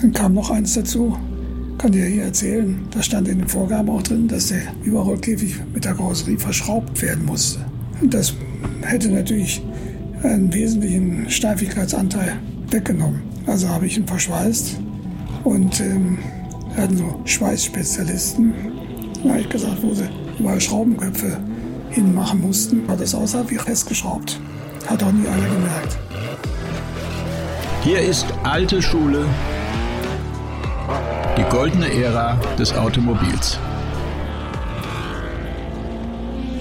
Dann kam noch eins dazu, kann ja hier erzählen. Da stand in den Vorgaben auch drin, dass der Überrollkäfig mit der Karosserie verschraubt werden musste. Und das hätte natürlich einen wesentlichen Steifigkeitsanteil weggenommen. Also habe ich ihn verschweißt und ähm, hatten so Schweißspezialisten. Da habe ich gesagt, wo sie überall Schraubenköpfe hinmachen mussten, hat das aussah wie festgeschraubt. Hat auch nie einer gemerkt. Hier ist alte Schule, die goldene Ära des Automobils.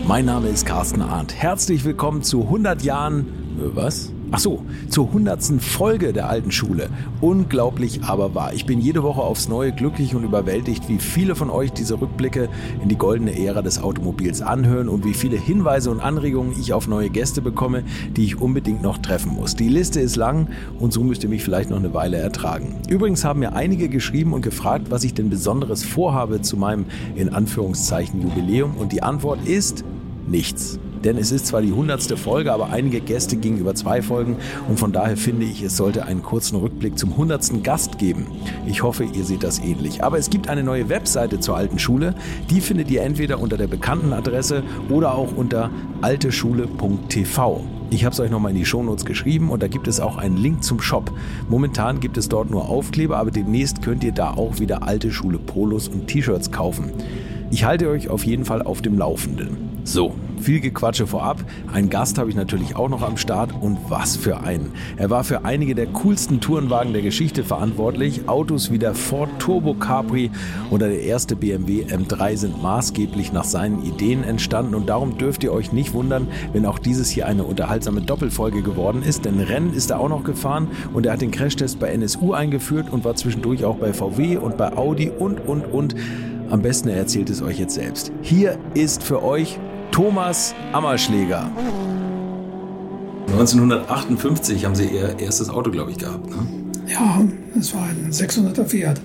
Mein Name ist Carsten Arndt. Herzlich willkommen zu 100 Jahren. Äh, was? Ach so, zur 100. Folge der alten Schule. Unglaublich aber wahr. Ich bin jede Woche aufs Neue glücklich und überwältigt, wie viele von euch diese Rückblicke in die goldene Ära des Automobils anhören und wie viele Hinweise und Anregungen ich auf neue Gäste bekomme, die ich unbedingt noch treffen muss. Die Liste ist lang und so müsst ihr mich vielleicht noch eine Weile ertragen. Übrigens haben mir einige geschrieben und gefragt, was ich denn Besonderes vorhabe zu meinem in Anführungszeichen Jubiläum und die Antwort ist nichts. Denn es ist zwar die hundertste Folge, aber einige Gäste gingen über zwei Folgen und von daher finde ich, es sollte einen kurzen Rückblick zum hundertsten Gast geben. Ich hoffe, ihr seht das ähnlich. Aber es gibt eine neue Webseite zur alten Schule. Die findet ihr entweder unter der bekannten Adresse oder auch unter alteschule.tv. Ich habe es euch nochmal in die Shownotes geschrieben und da gibt es auch einen Link zum Shop. Momentan gibt es dort nur Aufkleber, aber demnächst könnt ihr da auch wieder alte Schule Polos und T-Shirts kaufen. Ich halte euch auf jeden Fall auf dem Laufenden. So, viel Gequatsche vorab. Einen Gast habe ich natürlich auch noch am Start und was für einen. Er war für einige der coolsten Tourenwagen der Geschichte verantwortlich. Autos wie der Ford Turbo Capri oder der erste BMW M3 sind maßgeblich nach seinen Ideen entstanden und darum dürft ihr euch nicht wundern, wenn auch dieses hier eine unterhaltsame Doppelfolge geworden ist, denn Rennen ist er auch noch gefahren und er hat den Crashtest bei NSU eingeführt und war zwischendurch auch bei VW und bei Audi und und und. Am besten er erzählt es euch jetzt selbst. Hier ist für euch Thomas Ammerschläger. 1958 haben Sie Ihr erstes Auto, glaube ich, gehabt. Ne? Ja, das war ein 600er Fiat.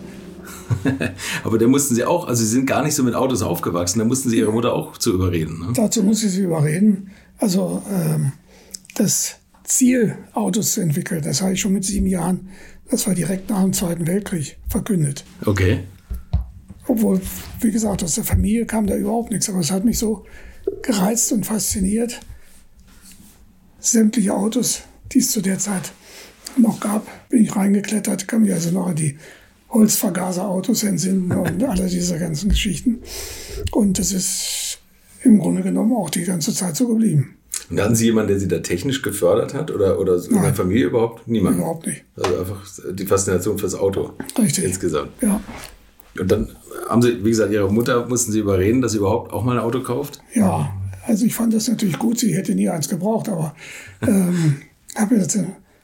Aber da mussten Sie auch, also Sie sind gar nicht so mit Autos aufgewachsen, da mussten Sie Ihre Mutter auch zu überreden. Ne? Dazu musste ich sie überreden. Also ähm, das Ziel, Autos zu entwickeln, das habe ich schon mit sieben Jahren, das war direkt nach dem Zweiten Weltkrieg verkündet. Okay. Obwohl, wie gesagt, aus der Familie kam da überhaupt nichts. Aber es hat mich so gereizt und fasziniert. Sämtliche Autos, die es zu der Zeit noch gab, bin ich reingeklettert, kann mich also noch an die Holzvergaserautos entsinnen und alle diese ganzen Geschichten. Und das ist im Grunde genommen auch die ganze Zeit so geblieben. Und hatten Sie jemanden, der Sie da technisch gefördert hat? Oder, oder in der Familie überhaupt? Niemand? Überhaupt nicht. Also einfach die Faszination fürs Auto. Richtig. Insgesamt. Ja. Und dann haben Sie, wie gesagt, Ihre Mutter mussten Sie überreden, dass sie überhaupt auch mal ein Auto kauft? Ja, also ich fand das natürlich gut. Sie hätte nie eins gebraucht, aber ähm, habe mir das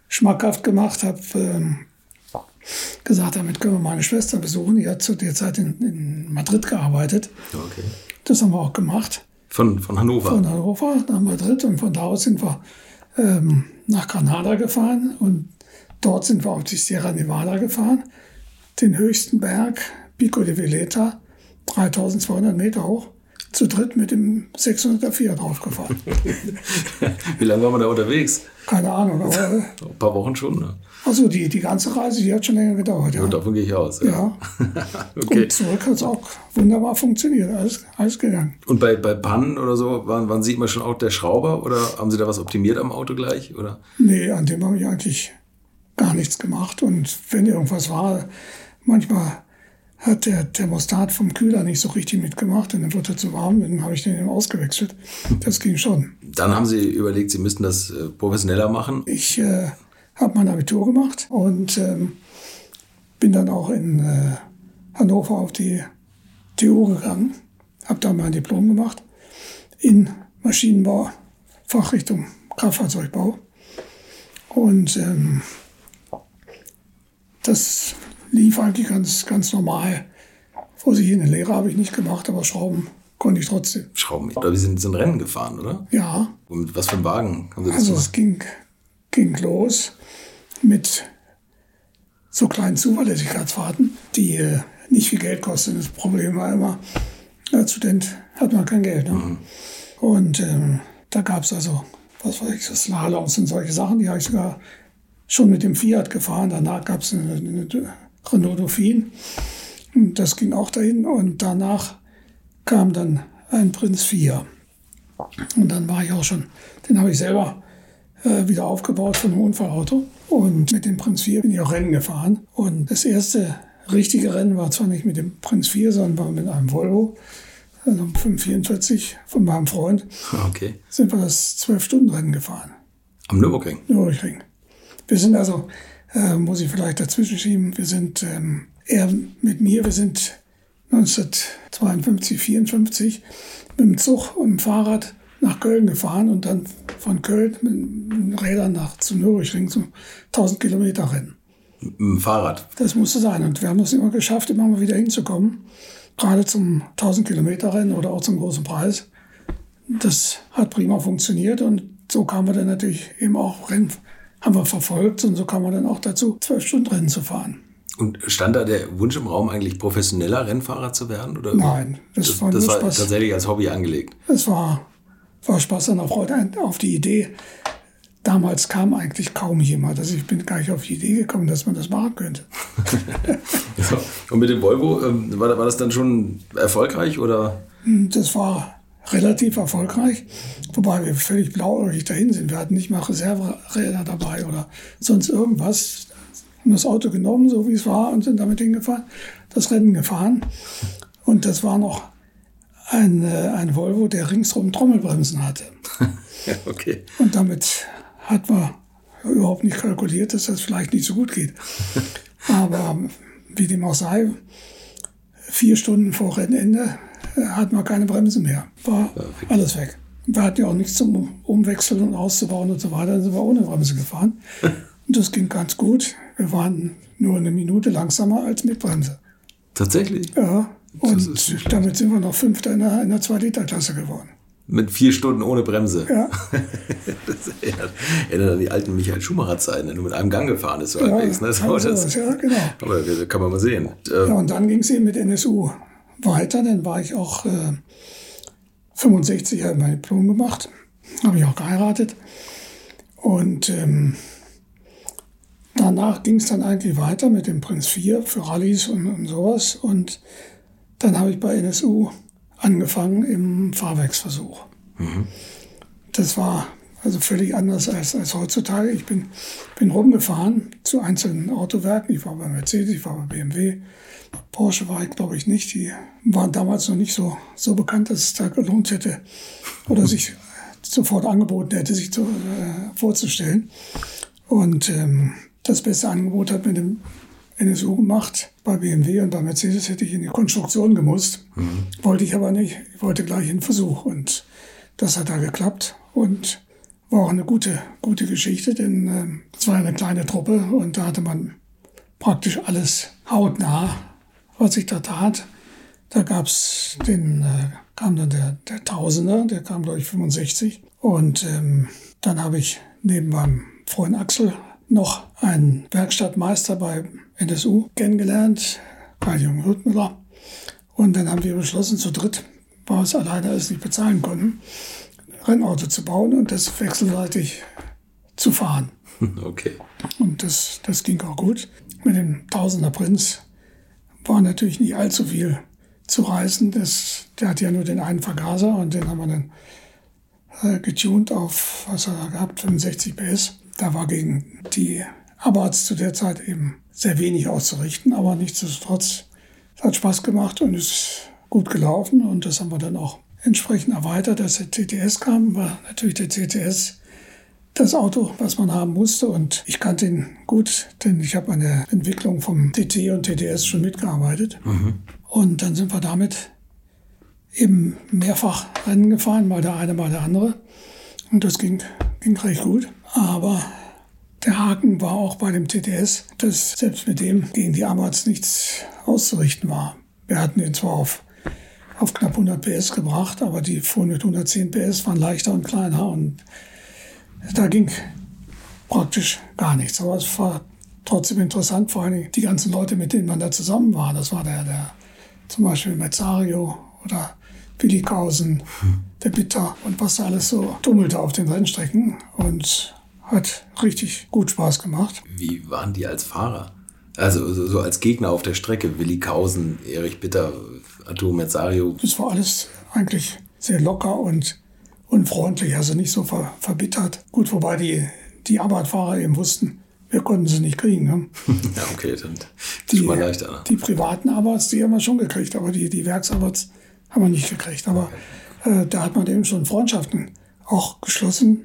schmackhaft gemacht, habe ähm, gesagt, damit können wir meine Schwester besuchen. Die hat zu der Zeit in, in Madrid gearbeitet. Okay. Das haben wir auch gemacht. Von, von Hannover? Von Hannover nach Madrid und von da aus sind wir ähm, nach Granada gefahren und dort sind wir auf die Sierra Nevada gefahren, den höchsten Berg Pico de Veleta, 3200 Meter hoch, zu dritt mit dem 600er Fiat draufgefahren. Wie lange waren wir da unterwegs? Keine Ahnung, aber. Ein paar Wochen schon, ne? Also die, die ganze Reise, die hat schon länger gedauert. Ja. Und davon gehe ich aus. Ja. ja. okay. Und zurück hat es auch wunderbar funktioniert, alles, alles gegangen. Und bei, bei Pannen oder so, waren, waren Sie immer schon auch der Schrauber oder haben Sie da was optimiert am Auto gleich? Oder? Nee, an dem habe ich eigentlich gar nichts gemacht. Und wenn irgendwas war, manchmal hat der Thermostat vom Kühler nicht so richtig mitgemacht und dann wurde er zu warm, dann habe ich den ausgewechselt. Das ging schon. Dann haben Sie überlegt, Sie müssten das äh, professioneller machen? Ich äh, habe mein Abitur gemacht und ähm, bin dann auch in äh, Hannover auf die TU gegangen, habe da mein Diplom gemacht in Maschinenbau, Fachrichtung Kraftfahrzeugbau. Und ähm, das lief eigentlich ganz, ganz normal. Vor sich in der Lehre habe ich nicht gemacht, aber Schrauben konnte ich trotzdem. Schrauben. Aber wir sind, sind Rennen gefahren, oder? Ja. Und mit was für einem Wagen haben Sie das Also gemacht? es ging, ging los mit so kleinen Zuverlässigkeitsfahrten, die äh, nicht viel Geld kosten. Das Problem war immer, als Student hat man kein Geld. Ne? Mhm. Und ähm, da gab es also, was weiß ich, Slaloms und solche Sachen, die habe ich sogar schon mit dem Fiat gefahren. Danach gab es eine, eine Renault Dauphine. Das ging auch dahin und danach kam dann ein Prinz 4. Und dann war ich auch schon, den habe ich selber äh, wieder aufgebaut von einem Unfallauto. Und mit dem Prinz 4 bin ich auch Rennen gefahren. Und das erste richtige Rennen war zwar nicht mit dem Prinz 4, sondern war mit einem Volvo, also 544 von meinem Freund. Okay. Sind wir das 12-Stunden-Rennen gefahren. Am Nürburgring? Nürburgring. Wir sind also, äh, muss ich vielleicht dazwischen schieben, wir sind, ähm, er mit mir, wir sind 1952, 54 mit dem Zug und dem Fahrrad nach Köln gefahren und dann von Köln mit Rädern nach zu Nürburgring so 1000 Kilometer Rennen. Mit dem Fahrrad? Das musste sein. Und wir haben es immer geschafft, immer mal wieder hinzukommen. Gerade zum 1000 Kilometer Rennen oder auch zum großen Preis. Das hat prima funktioniert und so kamen wir dann natürlich eben auch Rennen, haben wir verfolgt und so kam man dann auch dazu, zwölf Stunden Rennen zu fahren. Und stand da der Wunsch im Raum, eigentlich professioneller Rennfahrer zu werden? Oder? Nein, das, das war, das war tatsächlich als Hobby angelegt. Es war, war Spaß an der Freude auf die Idee. Damals kam eigentlich kaum jemand. Also ich bin gar nicht auf die Idee gekommen, dass man das machen könnte. so. Und mit dem Volvo, ähm, war, war das dann schon erfolgreich oder? Das war relativ erfolgreich, wobei wir völlig blauäugig dahin sind. Wir hatten nicht mal Reserveräder dabei oder sonst irgendwas haben das Auto genommen, so wie es war, und sind damit hingefahren, das Rennen gefahren. Und das war noch ein, äh, ein Volvo, der ringsrum Trommelbremsen hatte. ja, okay. Und damit hat man überhaupt nicht kalkuliert, dass das vielleicht nicht so gut geht. Aber wie dem auch sei, vier Stunden vor Rennende hatten wir keine Bremse mehr. War alles weg. Wir hatten ja auch nichts zum Umwechseln und auszubauen und so weiter. Dann sind wir ohne Bremse gefahren. Und das ging ganz gut. Wir waren nur eine Minute langsamer als mit Bremse. Tatsächlich? Ja. Und damit sind wir noch Fünfter in der, in der 2-Liter-Klasse geworden. Mit vier Stunden ohne Bremse. Ja. das erinnert, erinnert an die alten Michael Schumacher-Zeiten, wenn du mit einem Gang gefahren ist. So ja, halbwegs, ne? so, das, ja, genau. Aber das kann man mal sehen. Ja, und dann ging es eben mit NSU weiter. Dann war ich auch äh, 65, habe mein Diplom gemacht, habe ich auch geheiratet. Und ähm, danach ging es dann eigentlich weiter mit dem Prinz 4 für Rallyes und, und sowas. Und dann habe ich bei NSU angefangen im Fahrwerksversuch. Mhm. Das war also völlig anders als, als heutzutage. Ich bin, bin rumgefahren zu einzelnen Autowerken. Ich war bei Mercedes, ich war bei BMW. Porsche war ich, glaube ich, nicht. Die waren damals noch nicht so, so bekannt, dass es da gelohnt hätte oder sich sofort angeboten hätte, sich zu, äh, vorzustellen. Und ähm, das beste Angebot hat mit dem NSU gemacht. Bei BMW und bei Mercedes hätte ich in die Konstruktion gemusst. Mhm. Wollte ich aber nicht. Ich wollte gleich in den Versuch. Und das hat da geklappt. Und war auch eine gute, gute Geschichte, denn äh, es war eine kleine Truppe und da hatte man praktisch alles hautnah, was sich da tat. Da gab's den, äh, kam dann der, der Tausender, der kam glaube ich 65. Und ähm, dann habe ich neben meinem Freund Axel noch einen Werkstattmeister bei NSU kennengelernt, bei Jung Hürtmüller. Und dann haben wir beschlossen, zu dritt, weil wir es alleine alles nicht bezahlen konnten, ein Rennauto zu bauen und das wechselseitig zu fahren. Okay. Und das, das ging auch gut. Mit dem Tausender Prinz war natürlich nicht allzu viel zu reißen. Das, der hat ja nur den einen Vergaser und den haben wir dann äh, getuned auf, was er da gehabt, 65 PS. Da war gegen die Abarts zu der Zeit eben sehr wenig auszurichten, aber nichtsdestotrotz, es hat Spaß gemacht und ist gut gelaufen und das haben wir dann auch entsprechend erweitert, dass der TTS kam, war natürlich der TTS das Auto, was man haben musste und ich kannte ihn gut, denn ich habe an der Entwicklung vom TT und TTS schon mitgearbeitet mhm. und dann sind wir damit eben mehrfach Rennen gefahren, mal der eine, mal der andere und das ging, ging recht gut. Aber der Haken war auch bei dem TTS, dass selbst mit dem gegen die Amarts nichts auszurichten war. Wir hatten ihn zwar auf, auf knapp 100 PS gebracht, aber die fuhren mit 110 PS, waren leichter und kleiner und da ging praktisch gar nichts. Aber es war trotzdem interessant, vor allem die ganzen Leute, mit denen man da zusammen war. Das war der, der zum Beispiel Mezzario oder Willikausen, hm. der Bitter und was da alles so tummelte auf den Rennstrecken. Und hat richtig gut Spaß gemacht. Wie waren die als Fahrer? Also so, so als Gegner auf der Strecke, Willi Kausen, Erich Bitter, Arturo Mezzario. Das war alles eigentlich sehr locker und unfreundlich, also nicht so ver, verbittert. Gut, wobei die, die Abartfahrer eben wussten, wir konnten sie nicht kriegen. Ne? ja, okay, dann die, mal leichter. Ne? Die privaten Abarts, die haben wir schon gekriegt, aber die, die Werksabarts haben wir nicht gekriegt. Aber okay. äh, da hat man eben schon Freundschaften auch geschlossen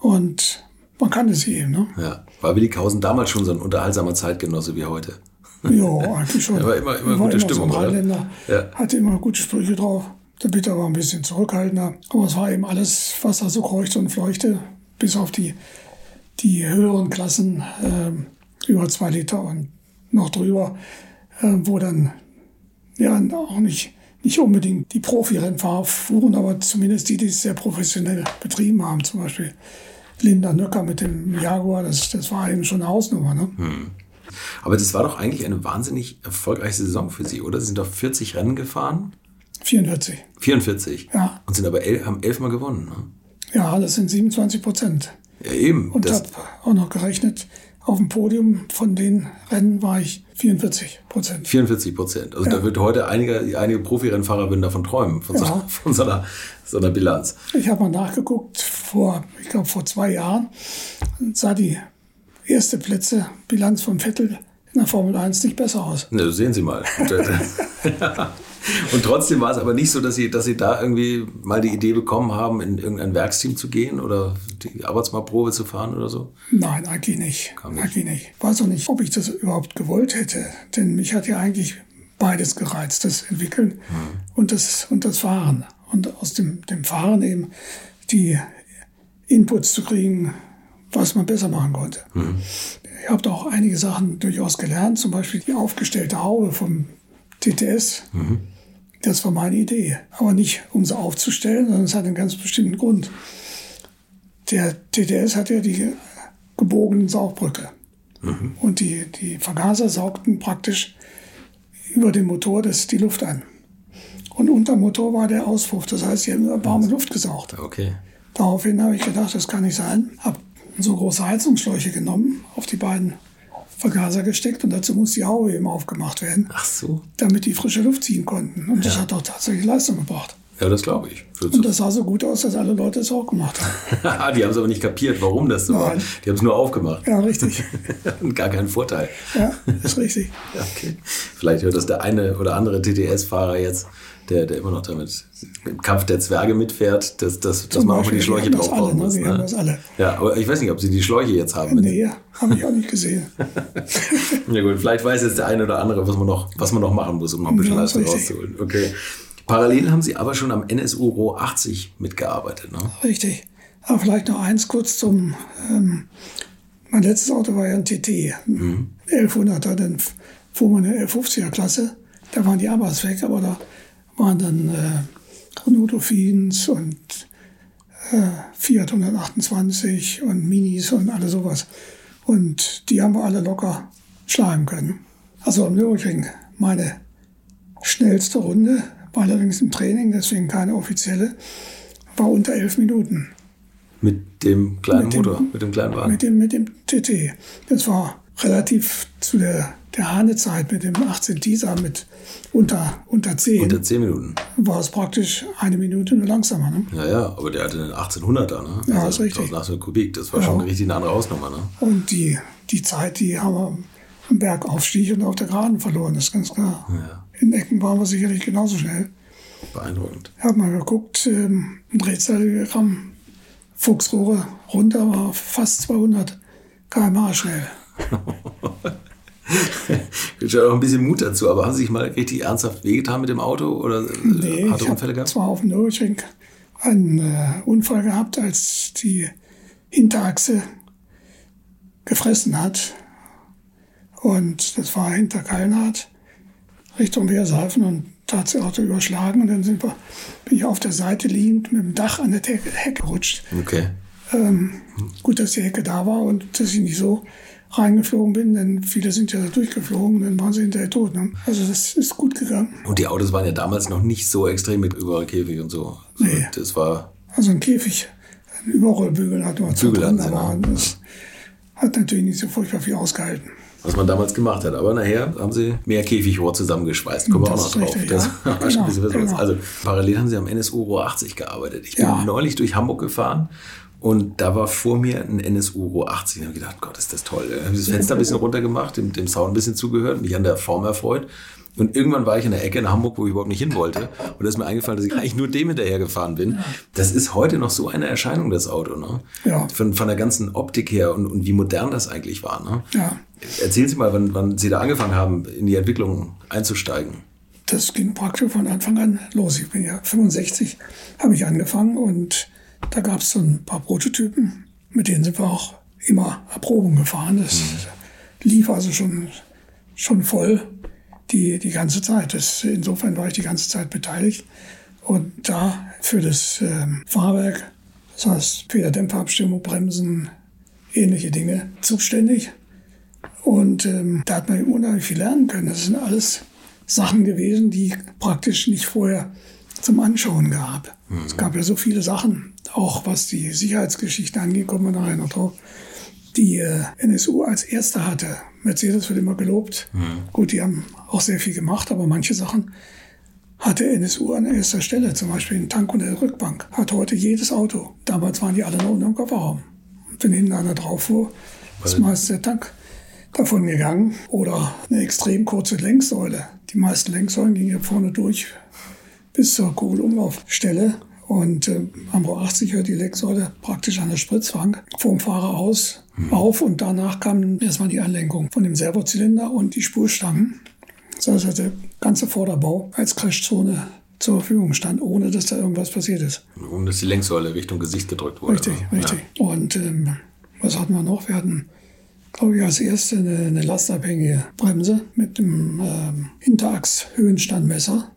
und man kannte sie eben. Ne? Ja. War Willi Kausen damals schon so ein unterhaltsamer Zeitgenosse wie heute? Ja, eigentlich schon. Er war immer, immer gute immer Stimmung. So Rheinländer, ja. hatte immer gute Sprüche drauf. Der Bitter war ein bisschen zurückhaltender. Aber es war eben alles, was da so kreuchte und fleuchte, bis auf die, die höheren Klassen, äh, über zwei Liter und noch drüber, äh, wo dann ja auch nicht, nicht unbedingt die Profirennfahrer fuhren, aber zumindest die, die es sehr professionell betrieben haben. Zum Beispiel Linda Nöcker mit dem Jaguar, das, das war eben schon eine Hausnummer. Ne? Hm. Aber das war doch eigentlich eine wahnsinnig erfolgreiche Saison für Sie, oder? Sie sind doch 40 Rennen gefahren? 44. 44? Ja. Und sind aber el haben elfmal gewonnen, ne? Ja, das sind 27 Prozent. Ja, eben. Und habe auch noch gerechnet, auf dem Podium von den Rennen war ich 44 Prozent. 44 Prozent. Also ja. da wird heute einige, einige Profirennfahrer würden davon träumen, von, ja. so, von so, einer, so einer Bilanz. Ich habe mal nachgeguckt, vor, ich glaube vor zwei Jahren sah die erste Plätze Bilanz von Vettel in der Formel 1 nicht besser aus. Ne, sehen Sie mal. Und trotzdem war es aber nicht so, dass Sie, dass Sie da irgendwie mal die Idee bekommen haben, in irgendein Werksteam zu gehen oder die Arbeitsmalprobe zu fahren oder so? Nein, eigentlich nicht. nicht. Eigentlich nicht. Ich weiß auch nicht, ob ich das überhaupt gewollt hätte. Denn mich hat ja eigentlich beides gereizt, das Entwickeln hm. und, das, und das Fahren. Und aus dem, dem Fahren eben die Inputs zu kriegen, was man besser machen konnte. Hm. Ich habe da auch einige Sachen durchaus gelernt, zum Beispiel die aufgestellte Haube vom TTS. Mhm. Das war meine Idee. Aber nicht, um sie aufzustellen, sondern es hat einen ganz bestimmten Grund. Der TTS hat ja die gebogenen Saugbrücke. Mhm. Und die, die Vergaser saugten praktisch über den Motor das, die Luft an. Und unter dem Motor war der Auspuff. Das heißt, sie haben nur warme Luft gesaugt. Okay. Daraufhin habe ich gedacht, das kann nicht sein. Habe so große Heizungsschläuche genommen, auf die beiden Vergaser gesteckt und dazu muss die Haube eben aufgemacht werden. Ach so. Damit die frische Luft ziehen konnten. Und ja. das hat auch tatsächlich Leistung gebracht. Ja, das glaube ich. Und das sah so gut aus, dass alle Leute es auch gemacht haben. die haben es aber nicht kapiert, warum das so Nein. war. Die haben es nur aufgemacht. Ja, richtig. Und gar keinen Vorteil. Ja, ist richtig. okay. Vielleicht hört das der eine oder andere TTS-Fahrer jetzt der, der immer noch damit im Kampf der Zwerge mitfährt, dass, dass, dass man auch mal die Schläuche drauf alle, ne? muss. Ne? alle. Ja, aber ich weiß nicht, ob sie die Schläuche jetzt haben. Nee, habe ich auch nicht gesehen. ja gut, vielleicht weiß jetzt der eine oder andere, was man noch, was man noch machen muss, um noch ein bisschen ja, Leistung rauszuholen. Okay. Parallel haben Sie aber schon am NSU Ro 80 mitgearbeitet, ne? Richtig. Aber vielleicht noch eins kurz zum, ähm, mein letztes Auto war ja ein TT, mhm. 1100er, dann fuhr man eine 1150er Klasse. Da waren die Abas weg, aber da waren dann äh, Dauphins und äh, Fiat 128 und Minis und alles sowas. Und die haben wir alle locker schlagen können. Also am Nürburgring meine schnellste Runde, war allerdings im Training, deswegen keine offizielle, war unter elf Minuten. Mit dem kleinen mit dem, Motor, mit dem kleinen Wagen? Mit dem, mit dem TT. Das war relativ zu der der Hane-Zeit mit dem 18 Dieser mit unter, unter 10. Unter 10 Minuten. War es praktisch eine Minute nur langsamer. Ne? Ja, ja, aber der hatte einen 1800er, ne? Ja, also ist richtig. 1800 Kubik, das war ja. schon richtig eine andere Hausnummer, ne? Und die, die Zeit, die haben wir am Bergaufstieg und auf der Geraden verloren, das ist ganz klar. Ja. In Ecken waren wir sicherlich genauso schnell. Beeindruckend. Ich habe mal geguckt, ähm, ein Drehzahldiagramm, Fuchsrohre runter war fast 200 km/h schnell. ich habe auch ein bisschen Mut dazu, aber haben Sie sich mal richtig ernsthaft wehgetan mit dem Auto oder äh, nee, harte Unfälle gehabt? Ich zwar auf dem Nürburgring einen äh, Unfall gehabt, als die Hinterachse gefressen hat. Und das war hinter Kalnhardt, Richtung Weerseifen und da hat das Auto überschlagen und dann sind wir, bin ich auf der Seite liegend mit dem Dach an der Hecke gerutscht. Okay. Ähm, gut, dass die Hecke da war und dass ich nicht so reingeflogen bin, denn viele sind ja da durchgeflogen, dann waren sie hinterher tot. Ne? Also das ist gut gegangen. Und die Autos waren ja damals noch nicht so extrem mit Überrollkäfig und so. Also nee. Das war... Also ein Käfig, ein Überrollbügel hat man Bügel drin, aber ne? das hat natürlich nicht so furchtbar viel ausgehalten. Was man damals gemacht hat. Aber nachher haben sie mehr Käfigrohr zusammengeschweißt. Kommen wir auch noch drauf. richtig, das ja. Genau, genau. Also parallel haben sie am NSU Rohr 80 gearbeitet. Ich bin Ja. neulich durch Hamburg gefahren. Und da war vor mir ein NSU Rohr 80. Und ich habe gedacht, Gott, ist das toll. Dann habe ich das Fenster ein bisschen runtergemacht, dem, dem Sound ein bisschen zugehört, mich an der Form erfreut. Und irgendwann war ich in der Ecke in Hamburg, wo ich überhaupt nicht hin wollte. Und da ist mir eingefallen, dass ich eigentlich nur dem hinterher gefahren bin. Das ist heute noch so eine Erscheinung, das Auto. Ne? Ja. Von, von der ganzen Optik her und, und wie modern das eigentlich war. Ne? Ja, Erzählen Sie mal, wann, wann Sie da angefangen haben, in die Entwicklung einzusteigen. das ging praktisch von Anfang an los. Ich bin ja 65, habe ich angefangen und da gab es so ein paar Prototypen, mit denen sind wir auch immer Erprobung gefahren. Das lief also schon, schon voll die, die ganze Zeit. Das, insofern war ich die ganze Zeit beteiligt. Und da für das ähm, Fahrwerk, das heißt Federdämpferabstimmung, Bremsen, ähnliche Dinge, zuständig. Und ähm, da hat man unheimlich viel lernen können. Das sind alles Sachen gewesen, die praktisch nicht vorher zum Anschauen gab. Es gab ja so viele Sachen, auch was die Sicherheitsgeschichte angeht, kommen wir nachher noch drauf, die äh, NSU als erster hatte. Mercedes wird immer gelobt. Gut, die haben auch sehr viel gemacht, aber manche Sachen hatte NSU an erster Stelle. Zum Beispiel den Tank unter der Rückbank. Hat heute jedes Auto. Damals waren die alle noch unterm Kofferraum. Und wenn hinten einer drauf fuhr, ist meist der Tank davon gegangen. Oder eine extrem kurze Lenksäule. Die meisten Lenksäulen gingen hier vorne durch bis zur Kugelumlaufstelle. Und äh, am Rohr 80 hört die Lenksäule praktisch an der Spritzbank vom Fahrer aus auf. Und danach kam erstmal die Anlenkung von dem Servozylinder und die Spurstangen. Das heißt, also der ganze Vorderbau als Crashzone zur Verfügung stand, ohne dass da irgendwas passiert ist. Um dass die Lenksäule Richtung Gesicht gedrückt wurde. Richtig, ne? richtig. Und ähm, was hatten wir noch? Wir hatten, glaube ich, als erste eine, eine lastabhängige Bremse mit dem ähm, Hinterachs-Höhenstandmesser,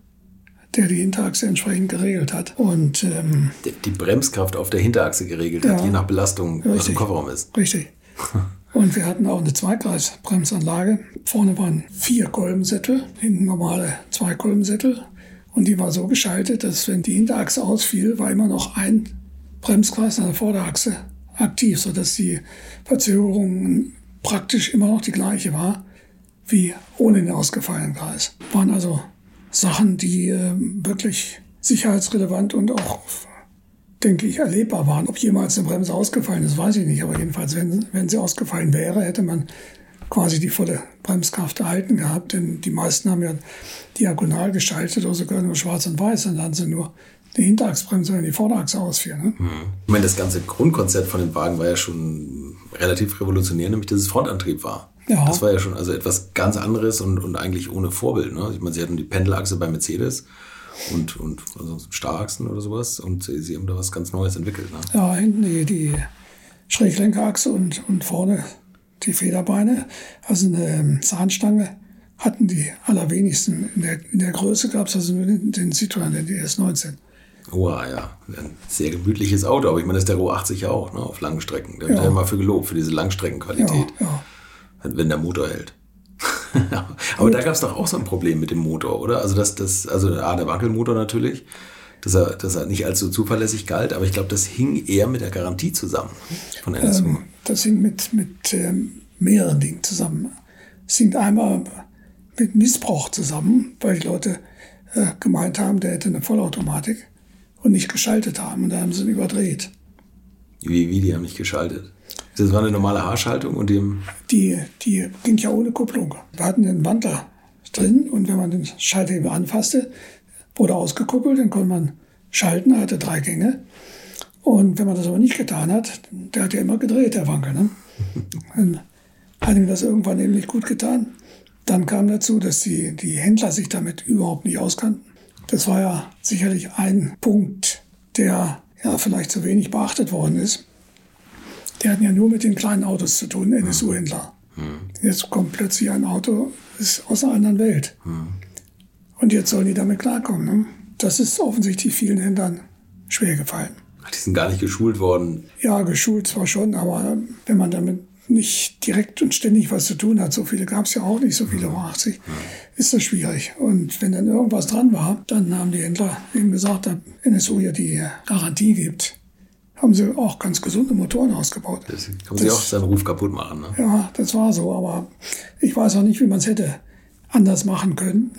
der die Hinterachse entsprechend geregelt hat. Und ähm, Die, die Bremskraft auf der Hinterachse geregelt hat, Ja. je nach Belastung, was im Richtig. Kofferraum ist. Richtig. Und wir hatten auch eine Zweikreisbremsanlage. Vorne waren vier Kolbensättel, hinten normale zwei Kolbensättel. Und die war so geschaltet, dass wenn die Hinterachse ausfiel, war immer noch ein Bremskreis an der Vorderachse aktiv, sodass die Verzögerung praktisch immer noch die gleiche war wie ohne den ausgefallenen Kreis. Waren also Sachen, die äh, wirklich sicherheitsrelevant und auch denke ich, erlebbar waren. Ob jemals eine Bremse ausgefallen ist, weiß ich nicht. Aber jedenfalls, wenn, wenn sie ausgefallen wäre, hätte man quasi die volle Bremskraft erhalten gehabt. Denn die meisten haben ja diagonal geschaltet oder sogar nur schwarz und weiß. Und dann sie nur die Hinterachsbremse, wenn die Vorderachse ausfiel. Ne? Ich meine, das ganze Grundkonzept von dem Wagen war ja schon relativ revolutionär, nämlich dass es Frontantrieb war. Ja. Das war ja schon also etwas ganz anderes und, und eigentlich ohne Vorbild. Ne? Ich meine, sie hatten die Pendelachse bei Mercedes und, und also Starrachsen oder sowas und sie, sie haben da was ganz Neues entwickelt. Ne? Ja, hinten die, die Schräglenkerachse und, und vorne die Federbeine. Also eine ähm, Zahnstange hatten die allerwenigsten. In der, in der Größe gab es also nur den, den Citroën, den DS19. Oh ja, ein sehr gemütliches Auto, aber ich meine, das ist der Roh 80 ja auch, ne, auf langen Strecken. Da wird Ja. ja immer für gelobt, für diese Ja, Langstreckenqualität, ja. Wenn der Motor hält. aber da gab es doch auch so ein Problem mit dem Motor, oder? Also das, das, also A, der Wackelmotor natürlich, dass er, dass er nicht allzu zuverlässig galt, aber ich glaube, das hing eher mit der Garantie zusammen von NSU. Ähm, das hing mit, mit ähm, mehreren Dingen zusammen. Es hing einmal mit Missbrauch zusammen, weil die Leute äh, gemeint haben, der hätte eine Vollautomatik und nicht geschaltet haben. Und da haben sie ihn überdreht. Wie, wie, die haben nicht geschaltet. Das war eine normale Haarschaltung und dem, Die, die ging ja ohne Kupplung. Wir hatten den Wandler drin und wenn man den Schalthebel anfasste, wurde ausgekuppelt, dann konnte man schalten, er hatte drei Gänge. Und wenn man das aber nicht getan hat, der hat ja immer gedreht, der Wankel. Ne? Dann hat ihm das irgendwann eben nicht gut getan. Dann kam dazu, dass die, die Händler sich damit überhaupt nicht auskannten. Das war ja sicherlich ein Punkt, der ja vielleicht zu wenig beachtet worden ist. Die hatten ja nur mit den kleinen Autos zu tun, NSU-Händler. Jetzt kommt plötzlich ein Auto, ist aus einer anderen Welt. Und jetzt sollen die damit klarkommen. Ne? Das ist offensichtlich vielen Händlern schwer gefallen. die sind gar nicht geschult worden. Ja, geschult zwar schon, aber wenn man damit nicht direkt und ständig was zu tun hat, so viele gab es ja auch nicht, so viele über 80, ist das schwierig. Und wenn dann irgendwas dran war, dann haben die Händler eben gesagt, dass NSU ja die Garantie gibt. Haben sie auch ganz gesunde Motoren ausgebaut. Das kann man sich auch seinen Ruf kaputt machen. Ne? Ja, das war so, aber ich weiß auch nicht, wie man es hätte anders machen können.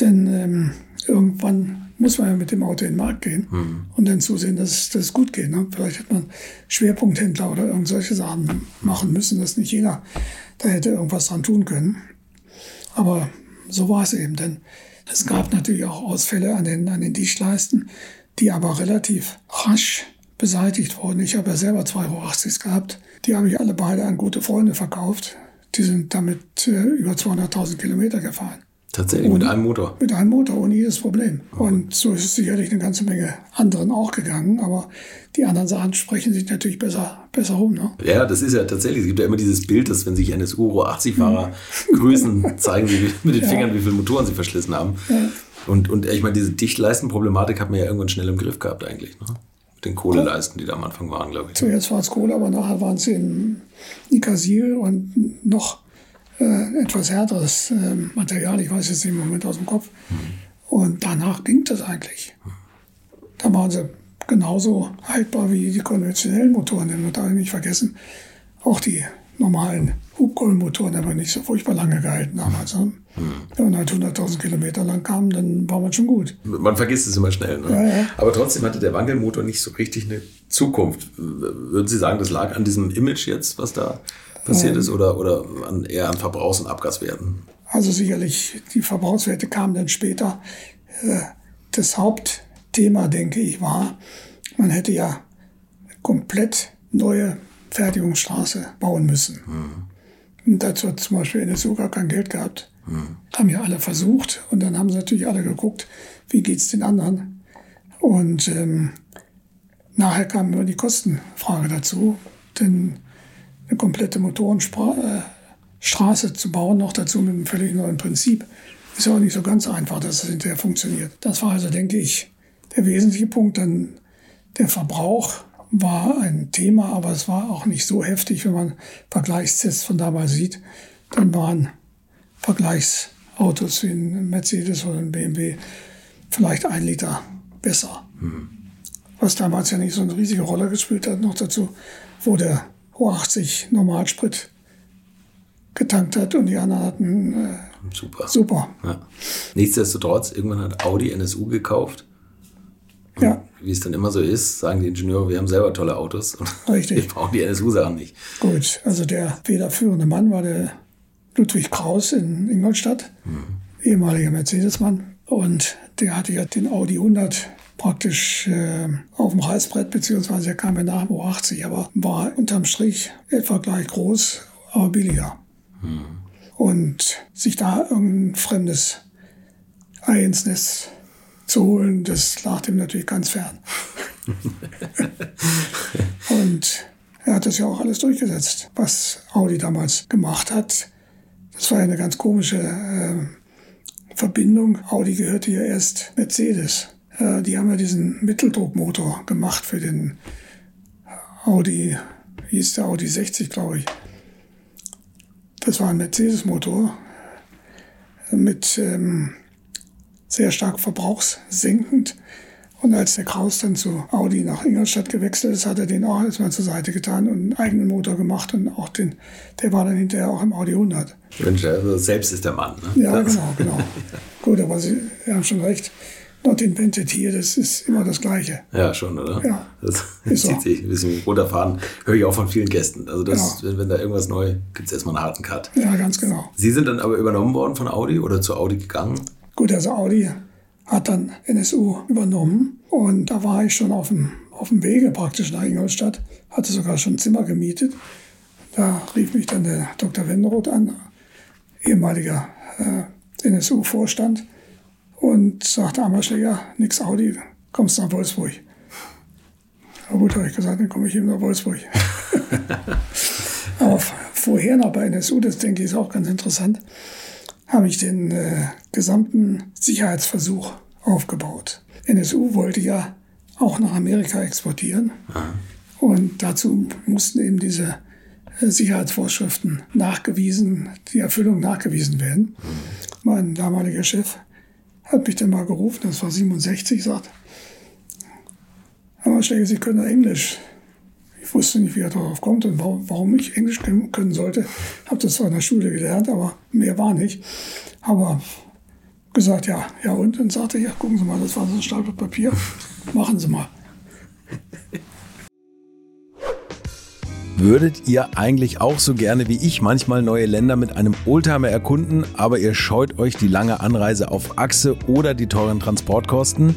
Denn ähm, irgendwann muss man ja mit dem Auto in den Markt gehen Mhm. und dann zusehen, dass dass es gut geht. Ne? Vielleicht hätte man Schwerpunkthändler oder irgend solche Sachen machen müssen, dass nicht jeder da hätte irgendwas dran tun können. Aber so war es eben, denn es gab natürlich auch Ausfälle an den, an den Dichtleisten, die aber relativ rasch beseitigt wurden. Ich habe ja selber zwei Hoch-80s gehabt. Die habe ich alle beide an gute Freunde verkauft. Die sind damit äh, über 200.000 Kilometer gefahren. Tatsächlich, mit einem Motor. Mit einem Motor, ohne jedes Problem. Und so ist es sicherlich eine ganze Menge anderen auch gegangen. Aber die anderen Sachen sprechen sich natürlich besser, besser rum. Ne? Ja, das ist ja tatsächlich. Es gibt ja immer dieses Bild, dass wenn sich NSU Euro 80-Fahrer grüßen, zeigen sie mit den Fingern, wie viele Motoren sie verschlissen haben. Und, und ich meine, diese Dichtleistenproblematik hat man ja irgendwann schnell im Griff gehabt eigentlich. Ne? Den Kohleleisten, die da am Anfang waren, glaube ich. Zuerst war es Kohle, aber nachher waren es eben Nikasil und noch äh, etwas härteres äh, Material. Ich weiß jetzt nicht im Moment aus dem Kopf. Und danach ging das eigentlich. Da waren sie genauso haltbar wie die konventionellen Motoren. Denn man darf nicht vergessen, auch die normalen Hubkohlenmotoren haben nicht so furchtbar lange gehalten damals. Ne? Wenn man halt 100.000 Kilometer lang kam, dann war man schon gut. Man vergisst es immer schnell. Ne? Ja, ja. Aber trotzdem hatte der Wankelmotor nicht so richtig eine Zukunft. Würden Sie sagen, das lag an diesem Image jetzt, was da passiert ist, oder, oder an, eher an Verbrauchs- und Abgaswerten? Also sicherlich, die Verbrauchswerte kamen dann später. Äh, Das Hauptthema, denke ich, war, man hätte ja komplett neue Fertigungsstraße bauen müssen. Und dazu hat zum Beispiel NSU gar kein Geld gehabt. Haben ja alle versucht und dann haben sie natürlich alle geguckt, wie geht's den anderen. Und ähm, nachher kam nur die Kostenfrage dazu, denn eine komplette Motorenstraße Straße zu bauen, noch dazu mit einem völlig neuen Prinzip, ist ja auch nicht so ganz einfach, dass es hinterher funktioniert. Das war also, denke ich, der wesentliche Punkt. Dann der Verbrauch war ein Thema, aber es war auch nicht so heftig, wenn man Vergleichstests von damals sieht. Dann waren Vergleichsautos wie ein Mercedes oder ein BMW vielleicht ein Liter besser. Was damals ja nicht so eine riesige Rolle gespielt hat. Noch dazu, wo der O80 Normalsprit getankt hat und die anderen hatten äh, Super. super. Ja. Nichtsdestotrotz, irgendwann hat Audi NSU gekauft. Ja, Wie es dann immer so ist, sagen die Ingenieure, wir haben selber tolle Autos. Und Richtig. Wir brauchen die NSU-Sachen nicht. gut. Also der federführende Mann war der Ludwig Kraus in Ingolstadt, ehemaliger Mercedes-Mann. Und der hatte ja den Audi 100 praktisch äh, auf dem Reißbrett, beziehungsweise er kam ja nach dem O80, aber war unterm Strich etwa gleich groß, aber billiger. Und sich da irgendein fremdes Ei ins Nest zu holen, das lag dem natürlich ganz fern. Und er hat das ja auch alles durchgesetzt, was Audi damals gemacht hat. Das war ja eine ganz komische äh, Verbindung. Audi gehörte ja erst Mercedes. Äh, die haben ja diesen Mitteldruckmotor gemacht für den Audi, wie hieß der Audi 60, glaube ich. Das war ein Mercedes-Motor mit ähm, sehr stark verbrauchssenkend. Und als der Kraus dann zu Audi nach Ingolstadt gewechselt ist, hat er den auch erstmal zur Seite getan und einen eigenen Motor gemacht und auch den, der war dann hinterher auch im Audi 100. Mensch, also selbst ist der Mann. Ne? Ja, genau, genau. Gut, aber Sie haben schon recht. Not invented here, das ist immer das Gleiche. Ja, schon, oder? Ja. Das Ist zieht so. sich ein bisschen runterfahren. Höre ich auch von vielen Gästen. Also das, Ja. wenn, wenn da irgendwas neu, gibt es erstmal einen harten Cut. Ja, ganz genau. Sie sind dann aber übernommen worden von Audi oder zu Audi gegangen? Gut, also Audi hat dann NSU übernommen und da war ich schon auf dem, auf dem Wege praktisch nach Ingolstadt, hatte sogar schon ein Zimmer gemietet. Da rief mich dann der Dr. Wenderoth an, ehemaliger äh, NSU-Vorstand, und sagte Ammerschläger, nix Audi, kommst nach Wolfsburg. Na gut, habe ich gesagt, dann komme ich eben nach Wolfsburg. Aber vorher noch bei NSU, das denke ich ist auch ganz interessant, habe ich den äh, gesamten Sicherheitsversuch aufgebaut. NSU wollte ja auch nach Amerika exportieren. Und dazu mussten eben diese äh, Sicherheitsvorschriften nachgewiesen, die Erfüllung nachgewiesen werden. Mein damaliger Chef hat mich dann mal gerufen, das war 67, sagt, Aber Schläger, Sie können Englisch. Ich wusste nicht, wie er darauf kommt und warum ich Englisch können sollte. Habe das zwar in der Schule gelernt, aber mehr war nicht. Aber gesagt, ja, ja und? Dann sagte ja, gucken Sie mal, das war so ein Stapel Papier. Machen Sie mal. Würdet ihr eigentlich auch so gerne wie ich manchmal neue Länder mit einem Oldtimer erkunden, aber ihr scheut euch die lange Anreise auf Achse oder die teuren Transportkosten?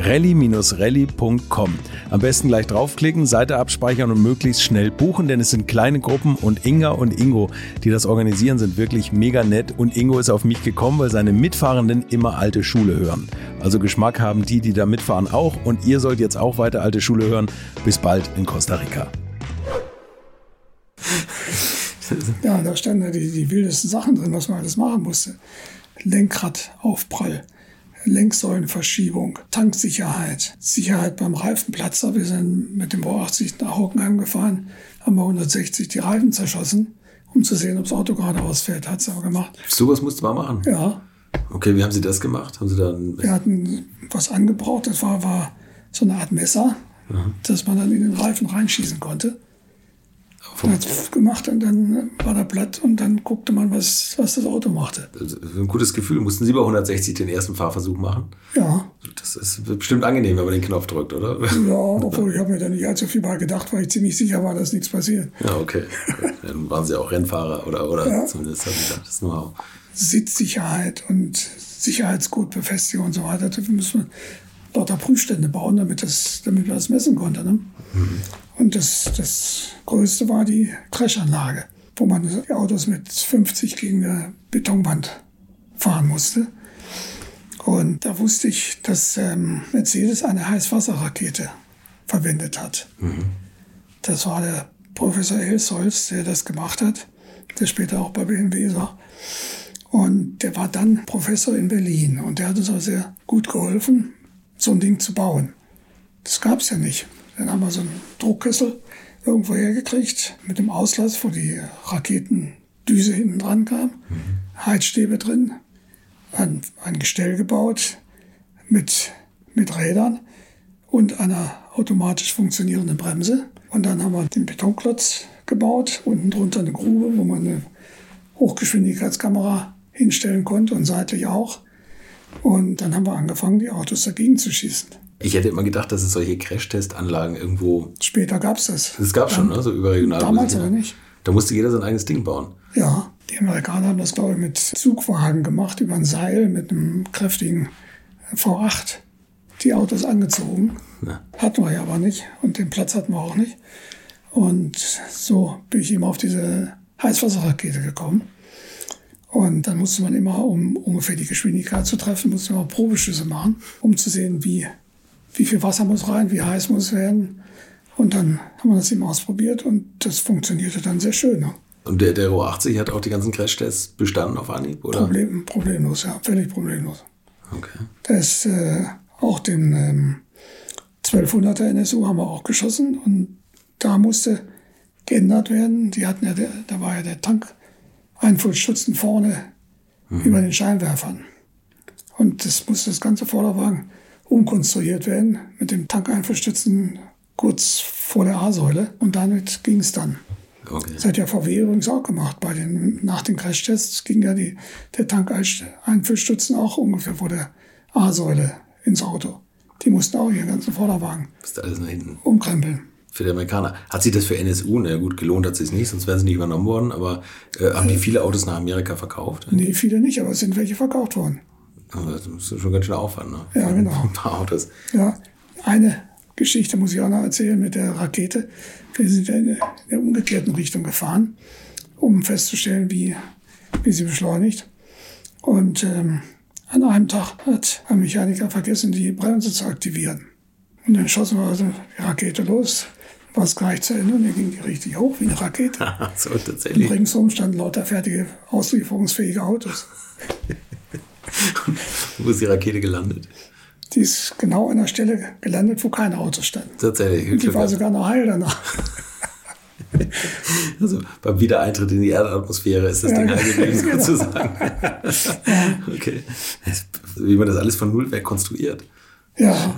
rally-rally.com. Am besten gleich draufklicken, Seite abspeichern und möglichst schnell buchen, denn es sind kleine Gruppen und Inga und Ingo, die das organisieren, sind wirklich mega nett und Ingo ist auf mich gekommen, weil seine Mitfahrenden immer alte Schule hören. Also Geschmack haben die, die da mitfahren auch und ihr sollt jetzt auch weiter alte Schule hören. Bis bald in Costa Rica. Ja, da standen ja die, die wildesten Sachen drin, was man alles machen musste. Lenkradaufprall. Lenksäulenverschiebung, Tanksicherheit, Sicherheit beim Reifenplatzer. Wir sind mit dem Bau 80 nach Hockenheim gefahren, haben bei 160 die Reifen zerschossen, um zu sehen, ob das Auto geradeaus fährt. Hat es aber gemacht. So was musste man machen? Ja. Okay, wie haben Sie das gemacht? Haben Sie dann Wir hatten was angebraucht, das war, war so eine Art Messer, mhm. dass man dann in den Reifen reinschießen konnte. Hat gemacht und dann war der platt und dann guckte man, was, was das Auto machte. Ein gutes Gefühl. Mussten Sie bei 160 den ersten Fahrversuch machen? Ja. Das ist bestimmt angenehm, wenn man den Knopf drückt, oder? Ja, obwohl ich habe mir da nicht allzu viel bei gedacht, weil ich ziemlich sicher war, dass nichts passiert. Ja, okay. Dann waren Sie auch Rennfahrer oder, oder ja. zumindest haben Sie das Know-how. Sitzsicherheit und Sicherheitsgurtbefestigung und so weiter. Dafür müssen wir lauter Prüfstände bauen, damit, das, damit wir das messen konnten. Ne? Mhm. Und das, das Größte war die Crashanlage, wo man die Autos mit 50 gegen eine Betonwand fahren musste. Und da wusste ich, dass ähm, Mercedes eine Heißwasserrakete verwendet hat. Mhm. Das war der Professor Elsholz, der das gemacht hat, der später auch bei BMW war. Und der war dann Professor in Berlin und der hat uns auch sehr gut geholfen, so ein Ding zu bauen. Das gab es ja nicht. Dann haben wir so einen Druckkessel irgendwo hergekriegt mit dem Auslass, wo die Raketendüse hinten dran kam. Mhm. Heizstäbe drin, ein, ein Gestell gebaut mit, mit Rädern und einer automatisch funktionierenden Bremse. Und dann haben wir den Betonklotz gebaut, unten drunter eine Grube, wo man eine Hochgeschwindigkeitskamera hinstellen konnte und seitlich auch. Und dann haben wir angefangen, die Autos dagegen zu schießen. Ich hätte immer gedacht, dass es solche Crash-Test-Anlagen irgendwo. Später gab es das. Das gab es schon, ne? So überregional. Damals aber nicht. Da musste jeder sein eigenes Ding bauen. Ja, die Amerikaner haben das, glaube ich, mit Zugwagen gemacht, über ein Seil mit einem kräftigen V8. Die Autos angezogen. Ja. Hatten wir ja aber nicht. Und den Platz hatten wir auch nicht. Und so bin ich eben auf diese Heißwasserrakete gekommen. Und dann musste man immer, um ungefähr die Geschwindigkeit zu treffen, musste man Probeschüsse machen, um zu sehen, wie wie viel Wasser muss rein, wie heiß muss es werden. Und dann haben wir das eben ausprobiert und das funktionierte dann sehr schön. Und der, der Ro 80 hat auch die ganzen Crashtests bestanden auf Anhieb, oder? Problem, problemlos, ja, völlig problemlos. Okay. Das äh, auch den ähm, 1200er NSU haben wir auch geschossen und da musste geändert werden. Die hatten ja, der, da war ja der Tank-Einfuhrstutzen vorne über den Scheinwerfern. Und das musste das ganze Vorderwagen umkonstruiert werden mit dem Tankeinfuhrstützen kurz vor der A-Säule und damit ging es dann. Okay. Das hat ja VW übrigens auch gemacht. Bei den, nach den Crashtests ging ja die, der Tankeinfüllstutzen auch ungefähr vor der A-Säule ins Auto. Die mussten auch ihren ganzen Vorderwagen Ist alles nach hinten. umkrempeln. Für die Amerikaner. Hat sich das für NSU, na gut, gelohnt hat sich nicht, sonst wären sie nicht übernommen worden, aber äh, haben die viele Autos nach Amerika verkauft? Nee, viele nicht, aber es sind welche verkauft worden. Aber Das ist schon ganz schön Aufwand, ne? Ja, genau. Ein paar Autos. Ja, eine Geschichte muss ich auch noch erzählen mit der Rakete. Wir sind in der, umgekehrten Richtung gefahren, um festzustellen, wie, wie sie beschleunigt. Und ähm, an einem Tag hat ein Mechaniker vergessen, die Bremse zu aktivieren. Und dann schossen wir also die Rakete los, war es gleich zu Ende und dann ging die richtig hoch wie eine Rakete. so, Und tatsächlich. ringsum standen lauter fertige, auslieferungsfähige Autos. Wo ist die Rakete gelandet? Die ist genau an der Stelle gelandet, wo keine Autos standen. Tatsächlich. Die Glück war sogar noch heil danach. Also beim Wiedereintritt in die Erdatmosphäre ist das Ja, Ding heil gewesen, genau. sozusagen. okay. Wie man das alles von Null weg konstruiert. Ja,